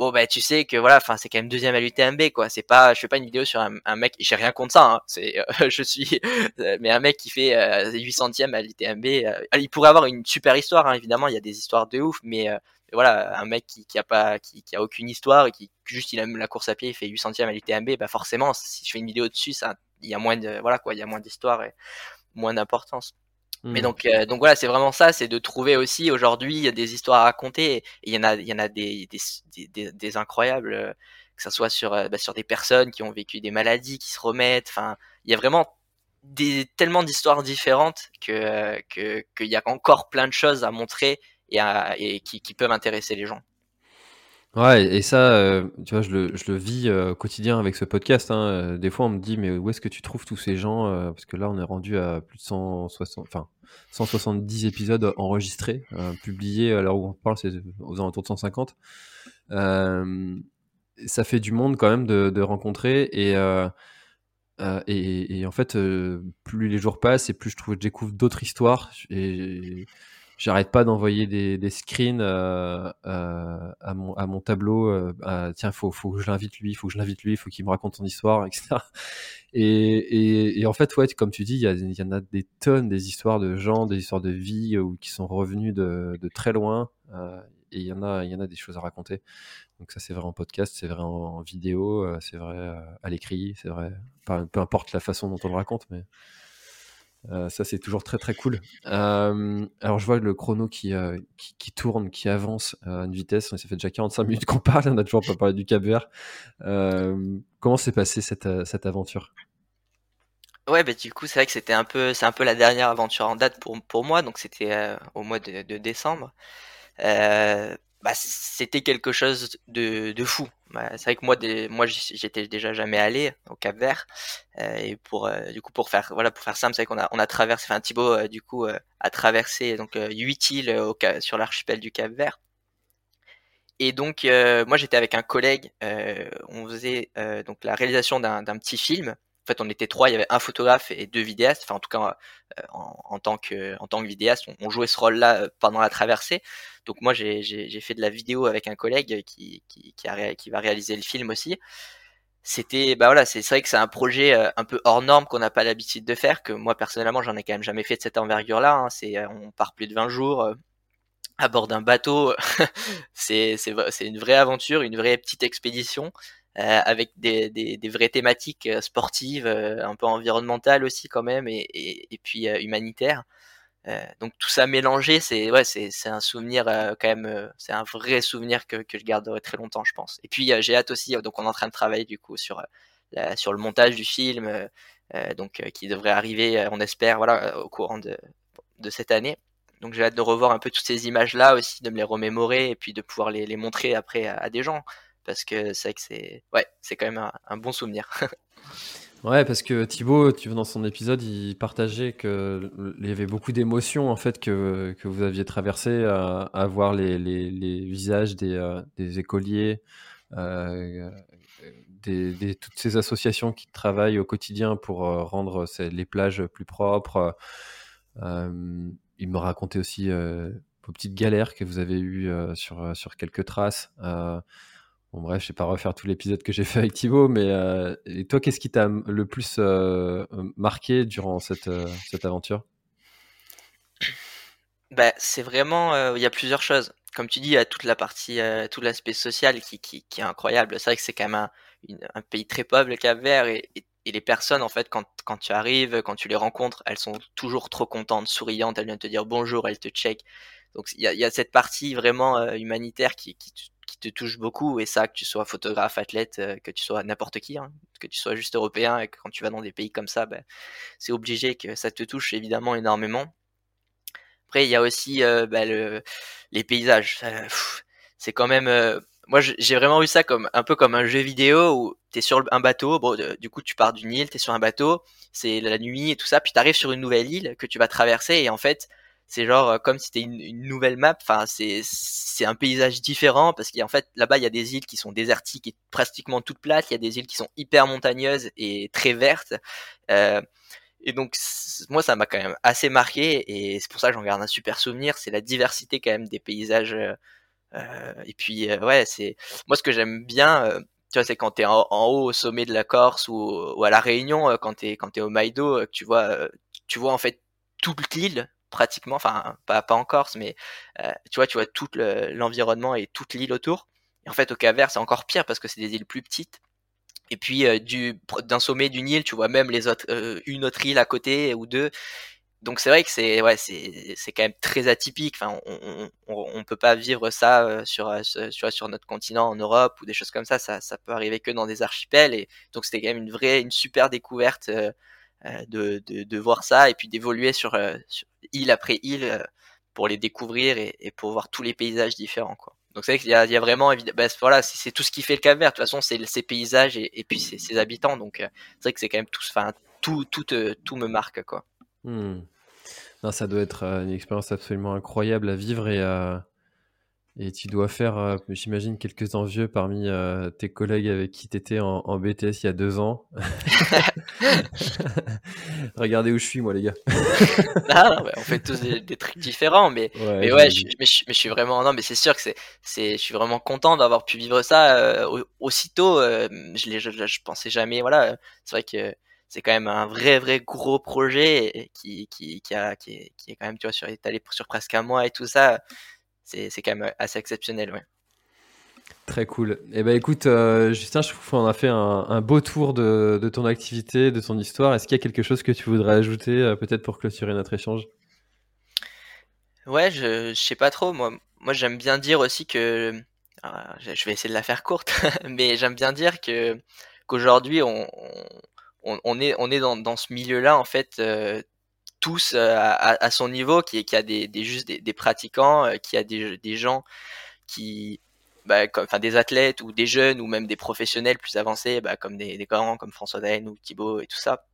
bon bah tu sais que voilà enfin c'est quand même deuxième à l'UTMB quoi. C'est pas je fais pas une vidéo sur un, un mec j'ai rien contre ça hein, c'est euh, je suis euh, mais un mec qui fait euh, 800e à l'UTMB euh, il pourrait avoir une super histoire hein, évidemment il y a des histoires de ouf mais voilà un mec qui, qui a pas qui, qui, a aucune histoire et qui juste il aime la course à pied il fait 800e à l'UTMB bah forcément si je fais une vidéo dessus ça il y a moins de voilà quoi il y a moins d'histoire et moins d'importance Mais hmm. donc, euh, donc voilà, c'est vraiment ça, c'est de trouver aussi aujourd'hui des histoires à raconter. Il y en a, il y en a des, des, des, des incroyables, euh, que ça soit sur, euh, bah, sur des personnes qui ont vécu des maladies, qui se remettent. Enfin, il y a vraiment des, tellement d'histoires différentes que qu'il y a encore plein de choses à montrer et, à, et qui, qui peuvent intéresser les gens. Ouais, et ça, euh, tu vois, je le, je le vis euh, quotidien avec ce podcast. Hein. Euh, des fois, on me dit, mais où est-ce que tu trouves tous ces gens Parce que là, on est rendu à plus de 160, enfin, 170 épisodes enregistrés, publiés à l'heure où on parle, c'est aux alentours de 150. ça fait du monde quand même de, de rencontrer et, et, et, en fait, plus les jours passent et plus je trouve, je découvre d'autres histoires. Et, j'arrête pas d'envoyer des, des, screens euh, euh, à, mon, à mon tableau. Euh, tiens, faut, faut que je l'invite lui, faut que je l'invite lui, faut qu'il me raconte son histoire, etc. Et, et, et, en fait, ouais, comme tu dis, il y, y, en a des tonnes des histoires de gens, des histoires de vie ou qui sont revenus de, de très loin. et il y en a, il y en a des choses à raconter. Donc ça, c'est vrai en podcast, c'est vrai en, vidéo, c'est vrai à l'écrit, c'est vrai. peu importe la façon dont on le raconte, mais. Euh, ça, c'est toujours très très cool. Euh, alors, je vois le chrono qui, euh, qui, tourne, qui avance à une vitesse. Ça fait déjà 45 minutes qu'on parle, on n'a toujours pas parlé du Cap Vert. comment s'est passée cette, cette aventure? Ouais, bah, du coup, c'est vrai que c'était un peu, c'est un peu la dernière aventure en date pour, pour moi, donc c'était au mois de, de décembre bah, c'était quelque chose de, fou. Bah, c'est vrai que moi, moi, j'étais déjà jamais allé au Cap Vert euh, et pour euh, du coup pour faire voilà pour faire simple, c'est vrai qu'on a on a traversé, enfin Thibaut euh, du coup a traversé donc huit îles sur l'archipel du Cap Vert. Et donc moi j'étais avec un collègue, on faisait donc la réalisation d'un petit film en fait, on était trois. Il y avait un photographe et deux vidéastes. Enfin, en tout cas, euh, en, tant que en tant que vidéaste, on, jouait ce rôle-là euh, pendant la traversée. Donc moi, j'ai fait de la vidéo avec un collègue qui qui, qui, va réaliser le film aussi. C'était bah voilà, c'est vrai que c'est un projet euh, un peu hors norme qu'on n'a pas l'habitude de faire. Que moi personnellement, j'en ai quand même jamais fait de cette envergure-là. Hein. C'est on part plus de 20 jours à bord d'un bateau. c'est une vraie aventure, une vraie petite expédition. Euh, avec des, des, des, vraies thématiques euh, sportives, euh, un peu environnementales aussi quand même, et, et, et puis humanitaires. donc tout ça mélangé, c'est ouais, c'est un souvenir quand même, c'est un vrai souvenir que, que je garderai très longtemps, je pense. Et puis j'ai hâte aussi, donc on est en train de travailler du coup sur la, sur le montage du film, donc qui devrait arriver, on espère, voilà, au courant de de cette année. Donc j'ai hâte de revoir un peu toutes ces images là aussi, de me les remémorer et puis de pouvoir les, les montrer après à des gens parce que c'est ouais, c'est quand même un, bon souvenir. ouais, parce que Thibaut, tu dans son épisode, il partageait que il y avait beaucoup d'émotions en fait que, que vous aviez traversé à, voir les, les, les, visages des, euh, des écoliers. Euh, des, toutes ces associations qui travaillent au quotidien pour euh, rendre les plages plus propres. il me racontait aussi vos petites galères que vous avez eues sur, sur quelques traces. Bon, bref, je vais pas refaire tout l'épisode que j'ai fait avec Thibaut, mais euh, toi, qu'est-ce qui t'a le plus euh, marqué durant cette, euh, cette aventure? Bah, C'est vraiment, il y a plusieurs choses. Comme tu dis, il y a toute la partie, tout l'aspect social qui, qui, est incroyable. C'est vrai que c'est quand même un, pays très pauvre, le Cap Vert, et, et, les personnes, en fait, quand, quand tu arrives, quand tu les rencontres, elles sont toujours trop contentes, souriantes, elles viennent te dire bonjour, elles te checkent. Donc il y y a, cette partie vraiment humanitaire qui, qui, te touche beaucoup et ça que tu sois photographe, athlète, euh, que tu sois n'importe qui, hein, que tu sois juste européen et que quand tu vas dans des pays comme ça, ben, c'est obligé que ça te touche évidemment énormément. Après il y a aussi euh, ben, le, les paysages. c'est quand même euh, moi j'ai vraiment vu ça comme un peu comme un jeu vidéo où tu es sur un bateau, du coup tu pars d'une île, tu es sur un bateau, c'est la nuit et tout ça, puis tu arrives sur une nouvelle île que tu vas traverser et en fait c'est genre euh, comme si c'était une, une, nouvelle map. Enfin, c'est c'est un paysage différent parce qu'en fait là-bas il y a des îles qui sont désertiques et pratiquement toutes plates. Il y a des îles qui sont hyper montagneuses et très vertes. Euh, et donc moi ça m'a quand même assez marqué et c'est pour ça que j'en garde un super souvenir. C'est la diversité quand même des paysages. Euh, euh et puis euh, ouais, c'est moi ce que j'aime bien. tu vois, c'est quand t'es en, en haut au sommet de la Corse ou, ou à la Réunion, quand t'es quand t'es au Maïdo, tu vois, tu vois en fait toute l'île pratiquement, enfin pas, pas en Corse, mais euh, tu vois, tu vois tout l'environnement et toute l'île autour. Et en fait, au Cap Vert, c'est encore pire parce que c'est des îles plus petites. Et puis euh, du d'un sommet d'une île, tu vois même les autres, euh, une autre île à côté ou deux. donc c'est vrai que c'est ouais c'est c'est quand même très atypique. Enfin, on, on, on, peut pas vivre ça euh, sur, euh, sur sur notre continent en Europe ou des choses comme ça. Ça ça peut arriver que dans des archipels et donc c'était quand même une vraie une super découverte euh, de, de, de voir ça et puis d'évoluer sur, sur, île après île pour les découvrir et, pour voir tous les paysages différents quoi. Donc c'est vrai qu'il y y a vraiment bah, voilà c'est tout ce qui fait le Cap-Vert. De toute façon c'est ces paysages et, puis ses, habitants. Donc c'est vrai que c'est quand même tout enfin tout tout tout me marque quoi. Hmm. ça doit être euh, une expérience absolument incroyable à vivre et, euh, et tu dois faire, euh, j'imagine, quelques envieux parmi tes collègues avec qui tu étais en, BTS il y a deux ans. Regardez où je suis, moi, les gars. On fait tous des, trucs différents, mais ouais, mais, ouais je, mais, je, suis vraiment, non, mais c'est sûr que c'est, c'est, je suis vraiment content d'avoir pu vivre ça aussitôt. je, je, je, pensais jamais, voilà, c'est vrai que c'est quand même un vrai vrai gros projet qui qui qui, a, qui, est, qui est quand même tu vois sur étalé sur presque un mois et tout ça c'est c'est quand même assez exceptionnel ouais Très cool. Eh ben écoute, euh, Justin, je trouve qu'on a fait un, un beau tour de, de, ton activité, de ton histoire. Est-ce qu'il y a quelque chose que tu voudrais ajouter, euh, peut-être pour clôturer notre échange? Ouais, je, je sais pas trop. Moi, moi j'aime bien dire aussi que, euh, je vais essayer de la faire courte, mais j'aime bien dire que qu'aujourd'hui on, on, est on est dans, dans ce milieu-là en fait euh, tous euh, à, son niveau, qui, a des, juste des, pratiquants, euh, qui a des, gens qui bah, comme, enfin des athlètes ou des jeunes ou même des professionnels plus avancés, bah, comme des, des grands comme François Daen ou Thibaut et tout ça.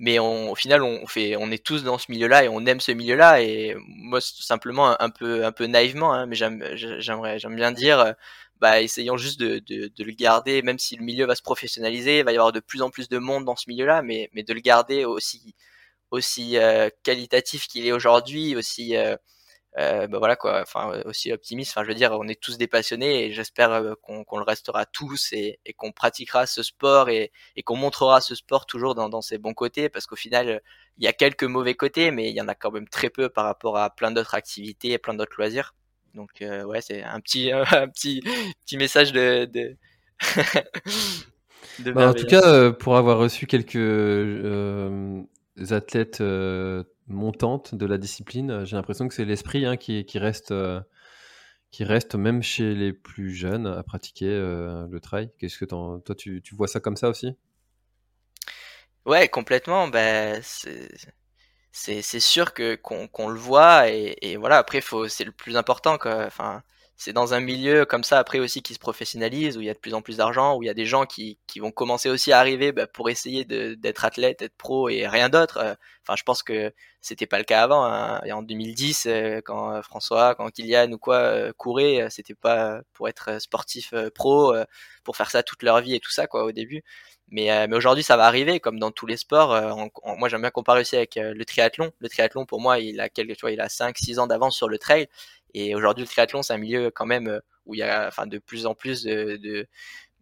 Mais au final, on fait, on est tous dans ce milieu-là et on aime ce milieu-là. Et moi, simplement un peu, un peu naïvement, hein, mais j'aimerais, j'aime bien dire, bah, essayons juste de, le garder, même si le milieu va se professionnaliser, il va y avoir de plus en plus de monde dans ce milieu-là, mais, mais de le garder aussi, aussi euh, qualitatif qu'il est aujourd'hui, aussi, bah voilà quoi, enfin aussi optimiste. Enfin, je veux dire, on est tous des passionnés et j'espère qu'on qu'on le restera tous et, et qu'on pratiquera ce sport et, et qu'on montrera ce sport toujours dans, dans ses bons côtés, parce qu'au final, il y a quelques mauvais côtés, mais il y en a quand même très peu par rapport à plein d'autres activités et plein d'autres loisirs. Donc euh, ouais, c'est un petit un petit petit message de. de... Bah, en tout cas, euh, pour avoir reçu quelques euh, athlètes montantes de la discipline, j'ai l'impression que c'est l'esprit hein, qui, reste qui reste même chez les plus jeunes à pratiquer le trail. Qu'est-ce que toi tu, vois ça comme ça aussi? Ouais, complètement. Ben, c'est sûr que qu'on le voit et, voilà après c'est le plus important enfin c'est dans un milieu comme ça après aussi qui se professionnalise où il y a de plus en plus d'argent où il y a des gens qui, qui vont commencer aussi à arriver bah, pour essayer d'être athlète être pro et rien d'autre euh, enfin je pense que c'était pas le cas avant hein. et en 2010 euh, quand euh, François quand Kylian ou quoi courait c'était pas pour être sportif pro pour faire ça toute leur vie et tout ça quoi au début mais, mais aujourd'hui, ça va arriver, comme dans tous les sports. Moi, j'aime bien comparer aussi avec le triathlon. Le triathlon, pour moi, il a quelques, tu il a 5-6 ans d'avance sur le trail. Et aujourd'hui, le triathlon, c'est un milieu quand même où il y a, enfin, de plus en plus de, de,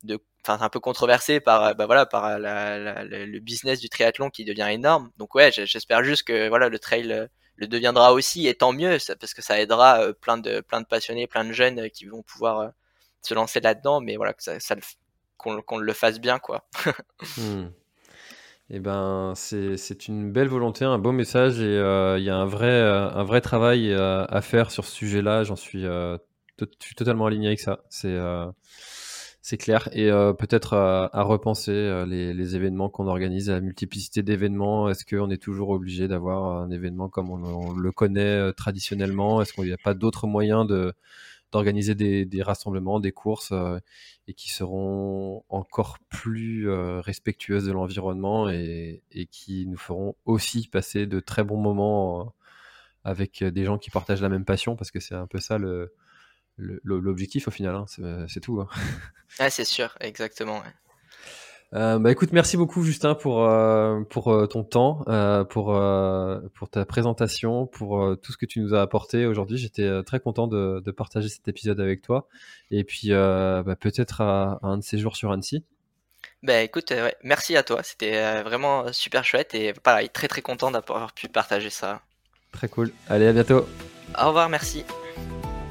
de enfin, un peu controversé par, bah voilà, par la, le business du triathlon qui devient énorme. Donc ouais, j'espère juste que voilà, le trail le deviendra aussi, et tant mieux, parce que ça aidera plein de, plein de passionnés, plein de jeunes qui vont pouvoir se lancer là-dedans. Mais voilà, que ça, qu'on le fasse bien, quoi. Hmm. Eh ben, c'est une belle volonté, un beau message et euh, il y a un vrai, euh, un vrai travail euh, à faire sur ce sujet-là. J'en suis, suis, totalement aligné avec ça. C'est c'est clair. Et peut-être à, repenser les, les, événements qu'on organise, la multiplicité d'événements. Est-ce qu'on est toujours obligé d'avoir un événement comme on, on le connaît traditionnellement? Est-ce qu'il n'y a pas d'autres moyens de d'organiser des, des, rassemblements, des courses euh, et qui seront encore plus euh, respectueuses de l'environnement et, qui nous feront aussi passer de très bons moments euh, avec des gens qui partagent la même passion parce que c'est un peu ça le l'objectif au final, hein, c'est tout. Ah, c'est sûr, exactement. Euh, bah écoute, merci beaucoup Justin pour euh, pour euh, ton temps, pour pour ta présentation, pour tout ce que tu nous as apporté aujourd'hui. J'étais très content de, de, partager cet épisode avec toi. Et puis bah, peut-être à, un de ces jours sur Annecy. Bah écoute, ouais, merci à toi. C'était vraiment super chouette et pareil, très très content d'avoir pu partager ça. Très cool. Allez, à bientôt. Au revoir, merci.